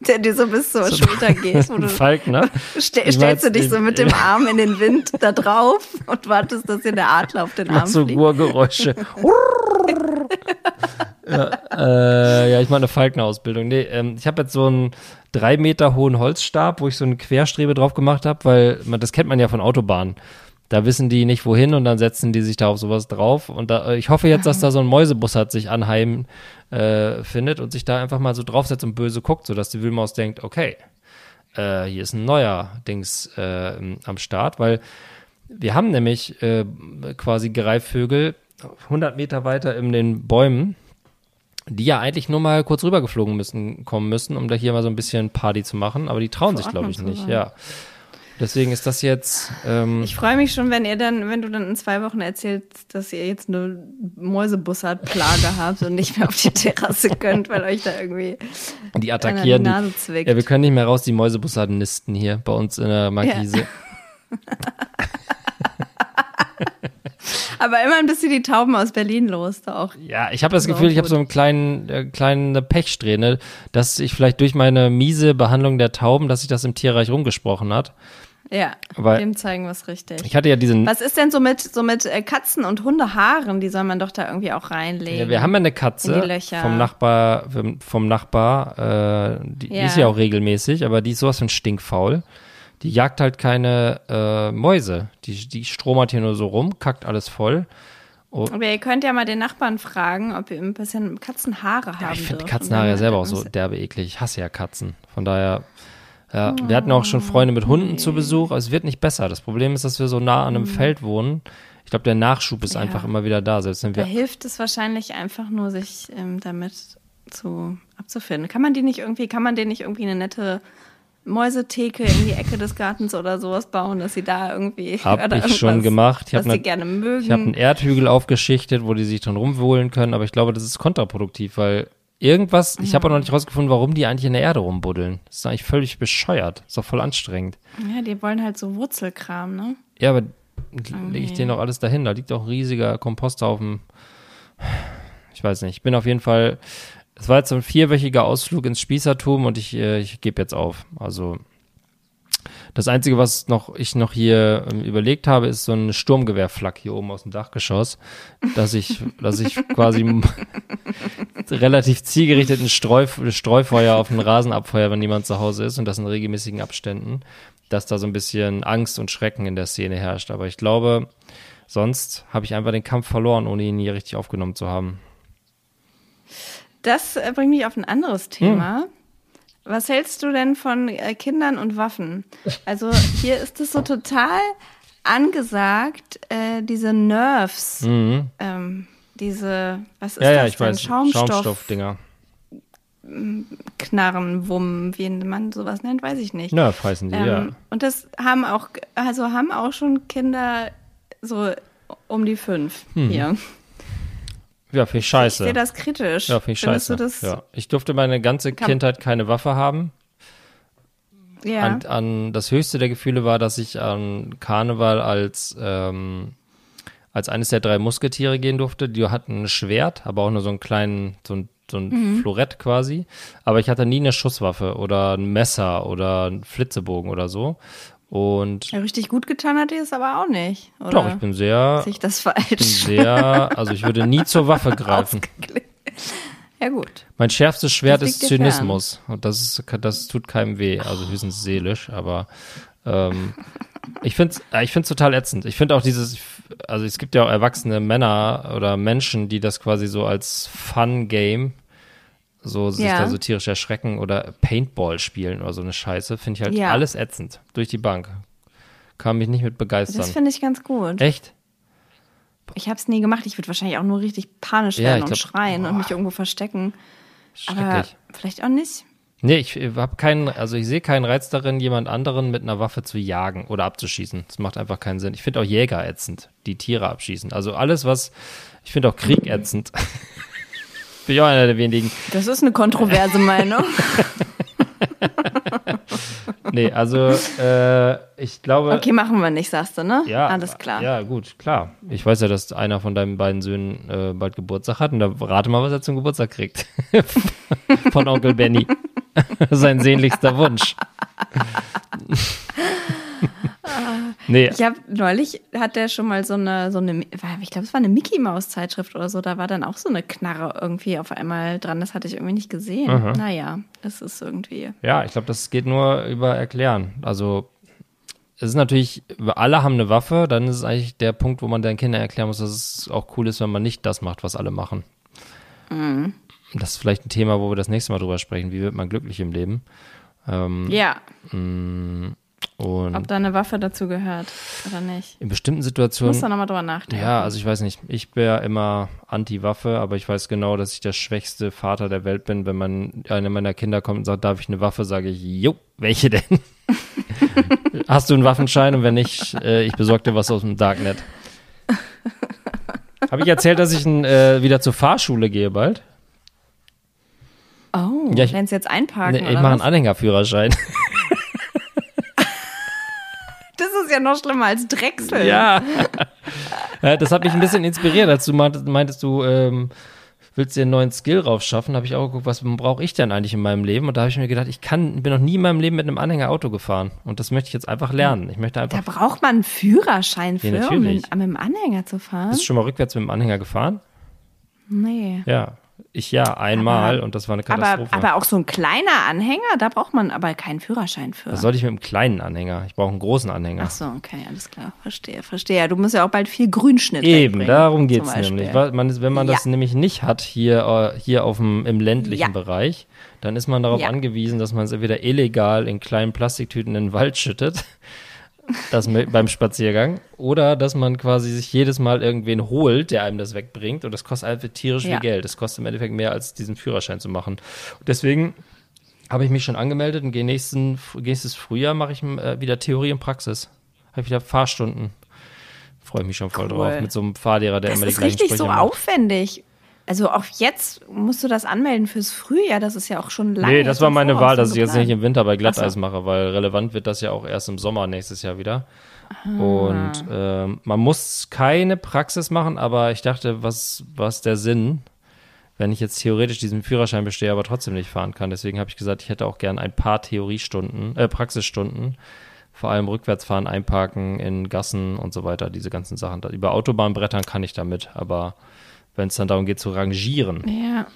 Der dir so bis zur Schulter geht. Wo du Falkner. ste Ich stellst du dich so mit dem Arm in den Wind da drauf und wartest, dass dir der Adler auf den Arm Macht so fliegt. Gurgeräusche. ja, äh, ja, ich mache eine Falkner-Ausbildung. Nee, ähm, ich habe jetzt so einen drei Meter hohen Holzstab, wo ich so eine Querstrebe drauf gemacht habe, weil man, das kennt man ja von Autobahnen. Da wissen die nicht wohin und dann setzen die sich da auf sowas drauf. Und da, äh, ich hoffe jetzt, dass da so ein Mäusebussard sich anheim äh, findet und sich da einfach mal so draufsetzt und böse guckt, sodass die Wühlmaus denkt, okay, äh, hier ist ein neuer Dings äh, am Start, weil wir haben nämlich äh, quasi Greifvögel 100 Meter weiter in den Bäumen, die ja eigentlich nur mal kurz rübergeflogen müssen, kommen müssen, um da hier mal so ein bisschen Party zu machen, aber die trauen sich, glaube ich, nicht, ja. Deswegen ist das jetzt. Ähm, Ich freue mich schon, wenn ihr dann, wenn du dann in zwei Wochen erzählst, dass ihr jetzt eine Mäusebussard-Plage habt und nicht mehr auf die Terrasse könnt, weil euch da irgendwie die attackieren. die Nase zwickt. ja, wir können nicht mehr raus, die Mäusebussaden nisten hier bei uns in der Markise. Aber immerhin bist du die Tauben aus Berlin los, da auch. Ja, ich habe das Gefühl, ich habe so einen kleinen, äh, kleine Pechsträhne, dass ich vielleicht durch meine miese Behandlung der Tauben, dass sich das im Tierreich rumgesprochen hat. Ja, Weil- dem zeigen wir es richtig. Ich hatte ja diesen. Was ist denn so mit, so mit äh, Katzen und Hundehaaren? Die soll man doch da irgendwie auch reinlegen. Ja, wir haben ja eine In Katze die vom Nachbar, vom- vom Nachbar, äh, die, die Ja. ist ja auch regelmäßig, aber die ist sowas von stinkfaul. Die jagt halt keine äh, Mäuse. Die, die stromert hier nur so rum, kackt alles voll. Aber ihr könnt ja mal den Nachbarn fragen, ob ihr ein bisschen Katzenhaare haben Ja, ich finde. Katzenhaare ja selber auch so derbe eklig. Ich hasse ja Katzen. Von daher, ja, wir hatten auch schon Freunde mit Hunden zu Besuch. Also es wird nicht besser. Das Problem ist, dass wir so nah an einem Feld wohnen. Ich glaube, der Nachschub ist Ja. einfach immer wieder da, selbst wenn Da wir. hilft es wahrscheinlich einfach nur, sich ähm, damit zu abzufinden. Kann man die nicht irgendwie, kann man denen nicht irgendwie eine nette Mäusetheke in die Ecke des Gartens oder sowas bauen, dass sie da irgendwie Hab ich schon gemacht. Ich was ne- gerne mögen. Ich habe einen Erdhügel aufgeschichtet, wo die sich drin rumwohlen können, aber ich glaube, das ist kontraproduktiv, weil irgendwas, ich habe auch noch nicht rausgefunden, warum die eigentlich in der Erde rumbuddeln. Das ist eigentlich völlig bescheuert. ist doch voll anstrengend. ja, die wollen halt so Wurzelkram, ne? Ja, aber lege ich denen doch alles dahin. Da liegt auch ein riesiger Komposthaufen. Ich weiß nicht. Ich bin auf jeden Fall. Es war jetzt so ein vierwöchiger Ausflug ins Spießertum und ich, äh, ich gebe jetzt auf. Also das Einzige, was noch ich noch hier ähm, überlegt habe, ist so ein Sturmgewehrflak hier oben aus dem Dachgeschoss, dass ich, dass ich quasi relativ zielgerichteten Streuf, Streufeuer auf den Rasen abfeuer, wenn niemand zu Hause ist und das in regelmäßigen Abständen, dass da so ein bisschen Angst und Schrecken in der Szene herrscht. Aber ich glaube, sonst habe ich einfach den Kampf verloren, ohne ihn hier richtig aufgenommen zu haben. Das äh, bringt mich auf ein anderes Thema. Hm. Was hältst du denn von äh, Kindern und Waffen? Also hier ist es so total angesagt, äh, diese Nerves, ähm, diese, was ist Mhm. ja, ja, das ich denn? weiß. Schaumstoff, Schaumstoffdinger. Knarren, Wumm, wie man sowas nennt, weiß ich nicht. Nerf heißen die, ja. Ähm, Und das haben auch, also haben auch schon Kinder so um die fünf Mhm. hier. Ja, finde ich Ich scheiße. sehe das kritisch. ja, finde ich Findest scheiße. ja. Ich durfte meine ganze Kindheit keine Waffe haben. Ja. An, an das höchste der Gefühle war, dass ich an Karneval als ähm, als eines der drei Musketiere gehen durfte. Die hatten ein Schwert, aber auch nur so einen kleinen, so ein, so ein Mhm. Florett quasi. Aber ich hatte nie eine Schusswaffe oder ein Messer oder einen Flitzebogen oder so. Und Ja, richtig gut getan hat dir es aber auch nicht. Oder doch, ich bin sehr, sehe ich das bin falsch? sehr, also ich würde nie zur Waffe greifen. Ja, gut. Mein schärfstes Schwert ist Zynismus. Und das, ist, das tut keinem weh, also höchstens seelisch, aber ähm, ich finde es ich find's total ätzend. Ich finde auch dieses, also es gibt ja auch erwachsene Männer oder Menschen, die das quasi so als Fun-Game so sich Ja. da so tierisch erschrecken oder Paintball spielen oder so eine Scheiße, finde ich halt Ja. alles ätzend. Durch die Bank. Kann mich nicht mit begeistern. Das finde ich ganz gut. Echt? Ich habe es nie gemacht. Ich würde wahrscheinlich auch nur richtig panisch Ja, werden und glaub- schreien und mich irgendwo verstecken. Aber Schrecklich. vielleicht auch nicht. Nee, ich habe keinen, also ich sehe keinen Reiz darin, jemand anderen mit einer Waffe zu jagen oder abzuschießen. Das macht einfach keinen Sinn. Ich finde auch Jäger ätzend, die Tiere abschießen. Also alles, was, ich finde auch Krieg ätzend. Bin ich auch einer der wenigen. Das ist eine kontroverse Meinung. Nee, also äh, ich glaube. Okay, machen wir nicht, sagst du, ne? Ja, Alles klar. Ja, gut, klar. Ich weiß ja, dass einer von deinen beiden Söhnen äh, bald Geburtstag hat und da rate mal, was er zum Geburtstag kriegt. von Onkel Benny. Sein sehnlichster Wunsch. Nee, Ich habe neulich hat der schon mal so eine so eine ich glaube es war eine Mickey Maus Zeitschrift oder so, da war dann auch so eine Knarre irgendwie auf einmal dran, das hatte ich irgendwie nicht gesehen. Naja, es ist irgendwie Ja, ich glaube, das geht nur über Erklären. Also es ist natürlich, alle haben eine Waffe, dann ist es eigentlich der Punkt, wo man den Kindern erklären muss, dass es auch cool ist, wenn man nicht das macht, was alle machen. Das ist vielleicht ein Thema, wo wir das nächste Mal drüber sprechen. Wie wird man glücklich im Leben? ja. Und Ob da eine Waffe dazu gehört oder nicht. in bestimmten Situationen. muss da nochmal drüber nachdenken. Ja, also ich weiß nicht. Ich wäre immer Anti-Waffe, aber ich weiß genau, dass ich der schwächste Vater der Welt bin. Wenn man einer meiner Kinder kommt und sagt, darf ich eine Waffe, sage ich, jo, welche denn? Hast du einen Waffenschein? Und wenn nicht, äh, ich besorge dir was aus dem Darknet. Habe ich erzählt, dass ich n, äh, wieder zur Fahrschule gehe bald? Oh, Ja, ich- wenn es jetzt einparken Nee, ich mache einen? Anhängerführerschein. Das ist ja noch schlimmer als Drechsel. Ja. das hat mich ein bisschen inspiriert, als du meintest, du ähm, willst dir einen neuen Skill raufschaffen, habe ich auch geguckt, was brauche ich denn eigentlich in meinem Leben? Und da habe ich mir gedacht, ich kann, bin noch nie in meinem Leben mit einem Anhänger Auto gefahren. Und das möchte ich jetzt einfach lernen. Ich möchte Da einfach. braucht man einen Führerschein für, Ja, um mit, mit dem Anhänger zu fahren. Bist du schon mal rückwärts mit dem Anhänger gefahren? Nee. Ja. Ich ja, einmal Aber- und das war eine Aber, Katastrophe. aber auch so ein kleiner Anhänger, da braucht man aber keinen Führerschein für. was soll ich mit einem kleinen Anhänger? Ich brauche einen großen Anhänger. Ach so, okay, alles klar. Verstehe, verstehe. Ja, du musst ja auch bald viel Grünschnitt Eben, darum geht's Beispiel. nämlich. Man wenn man das Ja. nämlich nicht hat hier, äh, hier auf dem, im ländlichen Ja. Bereich, dann ist man darauf Ja. angewiesen, dass man es entweder illegal in kleinen Plastiktüten in den Wald schüttet, das beim Spaziergang, oder dass man quasi sich jedes Mal irgendwen holt, der einem das wegbringt und das kostet einfach tierisch Ja. viel Geld. Das kostet im Endeffekt mehr, als diesen Führerschein zu machen. Und deswegen habe ich mich schon angemeldet und gehe nächsten, nächstes Frühjahr mache ich äh, wieder Theorie und Praxis. Habe ich wieder Fahrstunden. Freue mich schon voll Cool. drauf. Mit so einem Fahrlehrer, der Das immer die ist gleichen richtig Sprüche so macht. aufwendig. Also auch jetzt musst du das anmelden fürs Frühjahr. Das ist ja auch schon lange. Nee, das war meine Wahl, dass ich jetzt nicht im Winter bei Glatteis so. mache, weil relevant wird das ja auch erst im Sommer nächstes Jahr wieder. Ah. Und ähm, man muss keine Praxis machen, aber ich dachte, was, was der Sinn, wenn ich jetzt theoretisch diesen Führerschein bestehe, aber trotzdem nicht fahren kann. Deswegen habe ich gesagt, ich hätte auch gern ein paar Theoriestunden, äh, Praxisstunden. Vor allem rückwärtsfahren, einparken in Gassen und so weiter, diese ganzen Sachen. Über Autobahnbrettern kann ich damit, aber wenn es dann darum geht zu rangieren, Ja.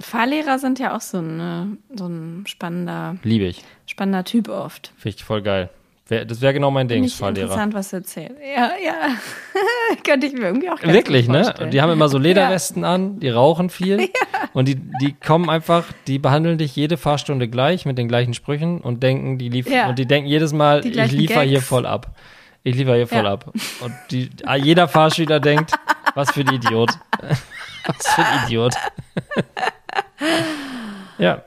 Fahrlehrer sind ja auch so, eine, so ein spannender, liebe ich. spannender Typ oft. Finde ich voll geil. Wär, das wäre genau mein Ding, ich Fahrlehrer. interessant, was du erzählst. Ja, ja. Könnte ich mir irgendwie auch Wirklich, ne? Und die haben immer so Lederwesten an, die rauchen viel. Und die, die kommen einfach, die behandeln dich jede Fahrstunde gleich mit den gleichen Sprüchen und denken, die lief Ja. und die denken jedes Mal, ich liefere hier voll ab. Ich liefere hier voll Ja. ab. Und die, ah, jeder Fahrschüler denkt, was für ein Idiot. was für ein Idiot. ja,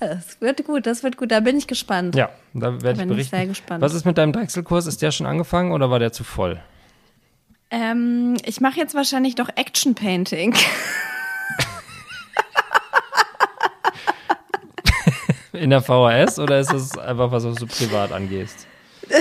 Das wird gut, das wird gut. Da bin ich gespannt. ja, da werde ich bin ich berichten. sehr gespannt. Was ist mit deinem Drechselkurs? Ist der schon angefangen oder war der zu voll? Ähm, ich mache jetzt wahrscheinlich doch Action Painting. In der VHS oder ist das einfach was, was du privat angehst?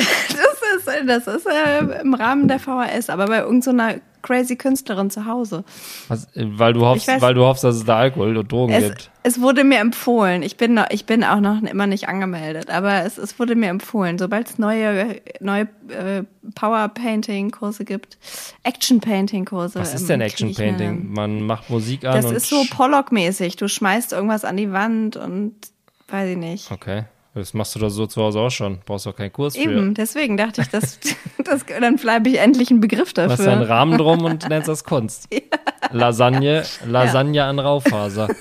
Das ist, das ist äh, im Rahmen der VHS, aber bei irgendeiner crazy Künstlerin zu Hause. Was, äh, weil du hoffst, weiß- weil du hoffst, dass es da Alkohol und Drogen Es, gibt. es wurde mir empfohlen. Ich bin, noch, ich bin auch noch immer nicht angemeldet, aber es, es wurde mir empfohlen, sobald es neue, neue äh, Power Painting Kurse gibt, Action Painting Kurse. Was ist ähm, denn krieg Action ich eine- Painting? Man macht Musik an Das ist so Pollock-mäßig. Du schmeißt irgendwas an die Wand und weiß ich nicht. Okay. Das machst du doch so zu Hause auch schon. Brauchst doch keinen Kurs für. Eben, deswegen dachte ich, dass, dass dann bleibe ich endlich einen Begriff Du hast einen dafür. Rahmen drum und nennst das Kunst. Lasagne, Lasagne an Raufaser.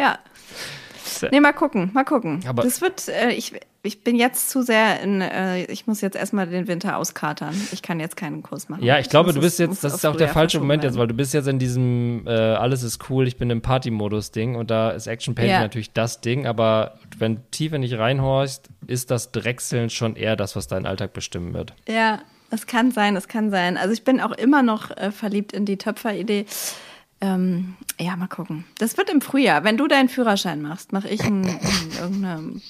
Ja. Nee, mal gucken, mal gucken. Aber- das wird, äh, ich, ich bin jetzt zu sehr in, äh, ich muss jetzt erstmal den Winter auskatern. Ich kann jetzt keinen Kurs machen. Ja, ich glaube, muss du bist es- jetzt, das ist auch der falsche Moment jetzt, weil du bist jetzt in diesem äh, alles ist cool, ich bin im Party-Modus-Ding und da ist Action Painting Ja. natürlich das Ding, aber wenn du tiefer nicht reinhorchst, ist das Drechseln schon eher das, was deinen Alltag bestimmen wird. Ja, es kann sein, es kann sein. Also ich bin auch immer noch äh, verliebt in die Töpferidee. Ähm, ja, mal gucken. Das wird im Frühjahr. Wenn du deinen Führerschein machst, mache ich einen, irgendeinen,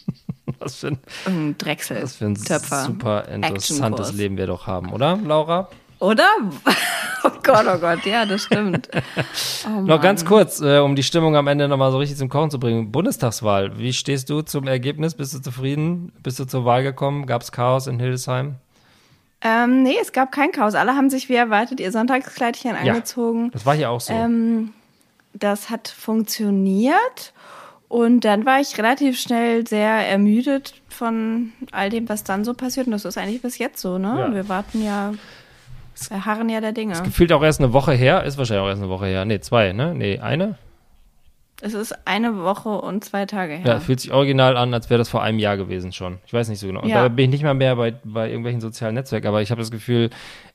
Was für ein, irgendeinen Drechsel. was für ein Töpfer. super interessantes. Leben wir doch haben, oder, Laura? Oder? Oh Gott, oh Gott, ja, das stimmt. Oh Noch ganz kurz, äh, um die Stimmung am Ende nochmal so richtig zum Kochen zu bringen. Bundestagswahl, wie stehst du zum Ergebnis? Bist du zufrieden? Bist du zur Wahl gekommen? Gab es Chaos in Hildesheim? Ähm, nee, es gab kein Chaos. Alle haben sich wie erwartet ihr Sonntagskleidchen Ja. angezogen. Das war hier auch so. Ähm, das hat funktioniert. Und dann war ich relativ schnell sehr ermüdet von all dem, was dann so passiert. Und das ist eigentlich bis jetzt so, ne? Ja. Wir warten ja, wir harren ja der Dinge. Gefühlt auch erst eine Woche her. Ist wahrscheinlich auch erst eine Woche her. Nee, zwei, ne? Nee, eine? Es ist eine Woche und zwei Tage her. Ja, fühlt sich original an, als wäre das vor einem Jahr gewesen schon. Ich weiß nicht so genau. Und Ja. da bin ich nicht mal mehr bei, bei irgendwelchen sozialen Netzwerken, aber ich habe das Gefühl,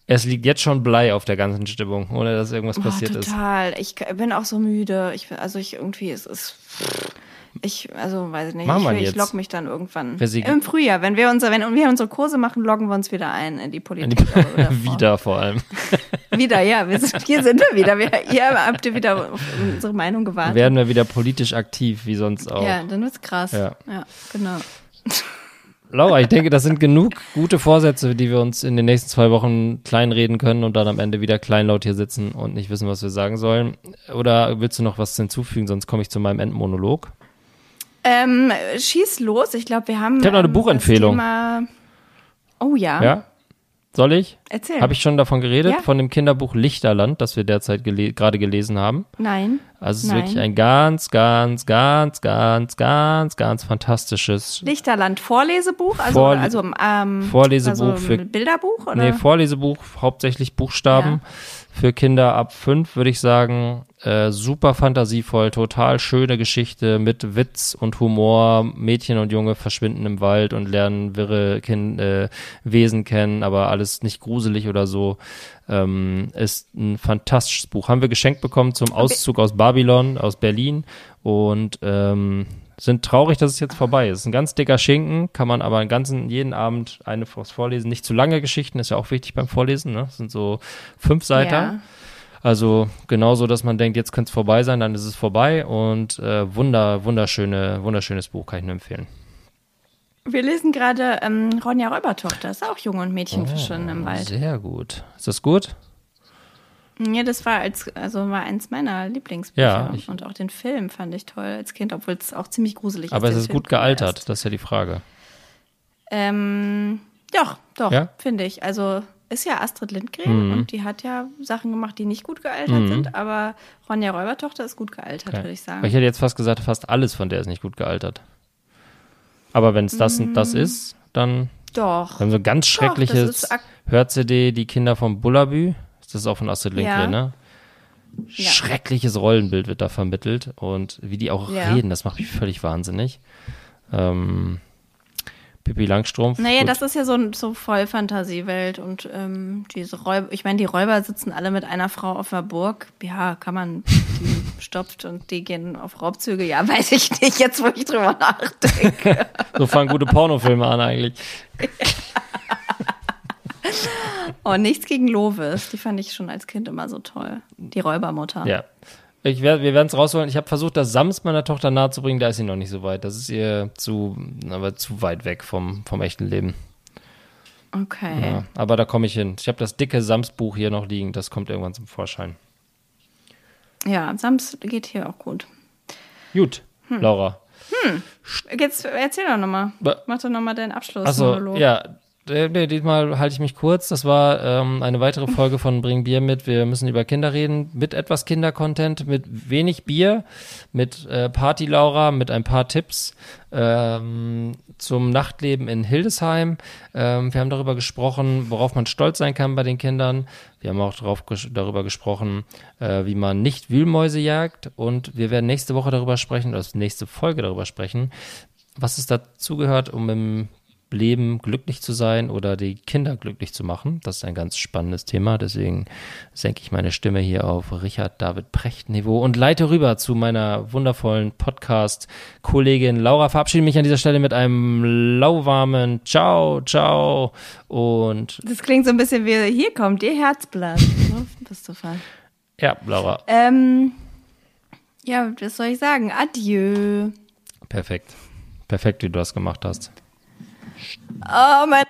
es liegt jetzt schon Blei auf der ganzen Stimmung, ohne dass irgendwas passiert oh, ist. total. Ich bin auch so müde. Ich, also ich irgendwie, es ist. Ich, also weiß ich nicht. Machen ich, wir ich jetzt. logge mich dann irgendwann. Im Frühjahr, wenn wir unser, wenn wir unsere Kurse machen, loggen wir uns wieder ein in die Politik. oder vor- Wieder vor allem. Wieder, ja. Wir sind, hier sind wir wieder. Wir, ihr habt ihr wieder auf unsere Meinung gewartet. Werden wir wieder politisch aktiv, wie sonst auch. ja, dann wird's krass. Ja. ja genau. Laura, ich denke, das sind genug gute Vorsätze, die wir uns in den nächsten zwei Wochen kleinreden können und dann am Ende wieder kleinlaut hier sitzen und nicht wissen, was wir sagen sollen. Oder willst du noch was hinzufügen, sonst komme ich zu meinem Endmonolog. Ähm, schieß los. Ich glaube, wir haben. Ich hab noch eine ähm, Buchempfehlung. Thema oh ja. Ja? Soll ich? Erzähl. Habe ich schon davon geredet? Ja. Von dem Kinderbuch Lichterland, das wir derzeit gele gerade gelesen haben. Nein. Also es ist Nein. wirklich ein ganz, ganz, ganz, ganz, ganz, ganz fantastisches Lichterland Vorlesebuch, also, Vorle- also ähm, Vorlesebuch also für- Bilderbuch oder? Nee, Vorlesebuch, hauptsächlich Buchstaben. Für Kinder ab fünf würde ich sagen, äh, super fantasievoll, total schöne Geschichte mit Witz und Humor. Mädchen und Junge verschwinden im Wald und lernen wirre kind, äh, Wesen kennen, aber alles nicht gruselig oder so. Ähm, ist ein fantastisches Buch. Haben wir geschenkt bekommen zum Auszug aus Babylon, aus Berlin und ähm, sind traurig, dass es jetzt vorbei ist. Ein ganz dicker Schinken, kann man aber einen ganzen, jeden Abend eine Vorlesen. Nicht zu lange Geschichten, ist ja auch wichtig beim Vorlesen, ne? Das sind so fünf Seiten. Ja. Also genauso, dass man denkt, jetzt könnte es vorbei sein, dann ist es vorbei und äh, wunder, wunderschöne, wunderschönes Buch, kann ich nur empfehlen. Wir lesen gerade ähm, Ronja Räubertochter, ist auch Junge und Mädchen verschwinden im Wald. Sehr gut. Ist das gut? Ja, das war als also war eins meiner Lieblingsbücher Ja, ich- und auch den Film fand ich toll als Kind, obwohl es auch ziemlich gruselig Aber ist. es der ist Film gut gealtert, erst. das ist ja die Frage. Ähm, doch, doch, Ja? finde ich. Also ist ja Astrid Lindgren Mhm. und die hat ja Sachen gemacht, die nicht gut gealtert sind, aber Ronja Räubertochter ist gut gealtert, würde ich sagen. Weil ich hätte jetzt fast gesagt, fast alles von der ist nicht gut gealtert. Aber wenn es das und das ist, dann Doch. dann so ein ganz schreckliches Hör-CD, die Kinder vom Bullabü. Das ist auch von Astrid Lindgren, Ja. ne? Ja. Schreckliches Rollenbild wird da vermittelt und wie die auch Ja. reden, das macht mich völlig wahnsinnig. Ähm, Pippi Langstrumpf. Naja, gut. das ist ja so, so voll Fantasiewelt und ähm, diese Räuber, ich meine, die Räuber sitzen alle mit einer Frau auf der Burg. Ja, kann man, die stopft und die gehen auf Raubzüge. Ja, weiß ich nicht, jetzt wo ich drüber nachdenke. So fangen gute Pornofilme an eigentlich. Oh, nichts gegen Lovis, die fand ich schon als Kind immer so toll. Die Räubermutter. Ja. Ich werd, wir werden es rausholen. Ich habe versucht, das Sams meiner Tochter nahezubringen. Da ist sie noch nicht so weit. Das ist ihr zu, aber zu weit weg vom, vom echten Leben. Okay. Ja, aber da komme ich hin. Ich habe das dicke Sams-Buch hier noch liegen. Das kommt irgendwann zum Vorschein. Ja, Sams geht hier auch gut. Gut, Hm. Laura. Jetzt erzähl doch nochmal. Mach doch nochmal deinen Abschluss. Also ja, äh, nee, diesmal halte ich mich kurz. Das war ähm, eine weitere Folge von Bring Bier mit. Wir müssen über Kinder reden, mit etwas Kindercontent, mit wenig Bier, mit äh, Party Laura, mit ein paar Tipps ähm, zum Nachtleben in Hildesheim. Ähm, wir haben darüber gesprochen, worauf man stolz sein kann bei den Kindern. Wir haben auch darauf, ges- darüber gesprochen, äh, wie man nicht Wühlmäuse jagt. Und wir werden nächste Woche darüber sprechen, oder nächste Folge darüber sprechen, was es dazugehört, um im Leben glücklich zu sein oder die Kinder glücklich zu machen. Das ist ein ganz spannendes Thema. Deswegen senke ich meine Stimme hier auf Richard David Precht Niveau und leite rüber zu meiner wundervollen Podcast-Kollegin Laura. Verabschiede mich an dieser Stelle mit einem lauwarmen Ciao, ciao und Das klingt so ein bisschen wie, hier kommt ihr Herzblatt. Bist du fein. ja, Laura. Ähm, ja, was soll ich sagen? Adieu. Perfekt. Perfekt, wie du das gemacht hast. Oh, mein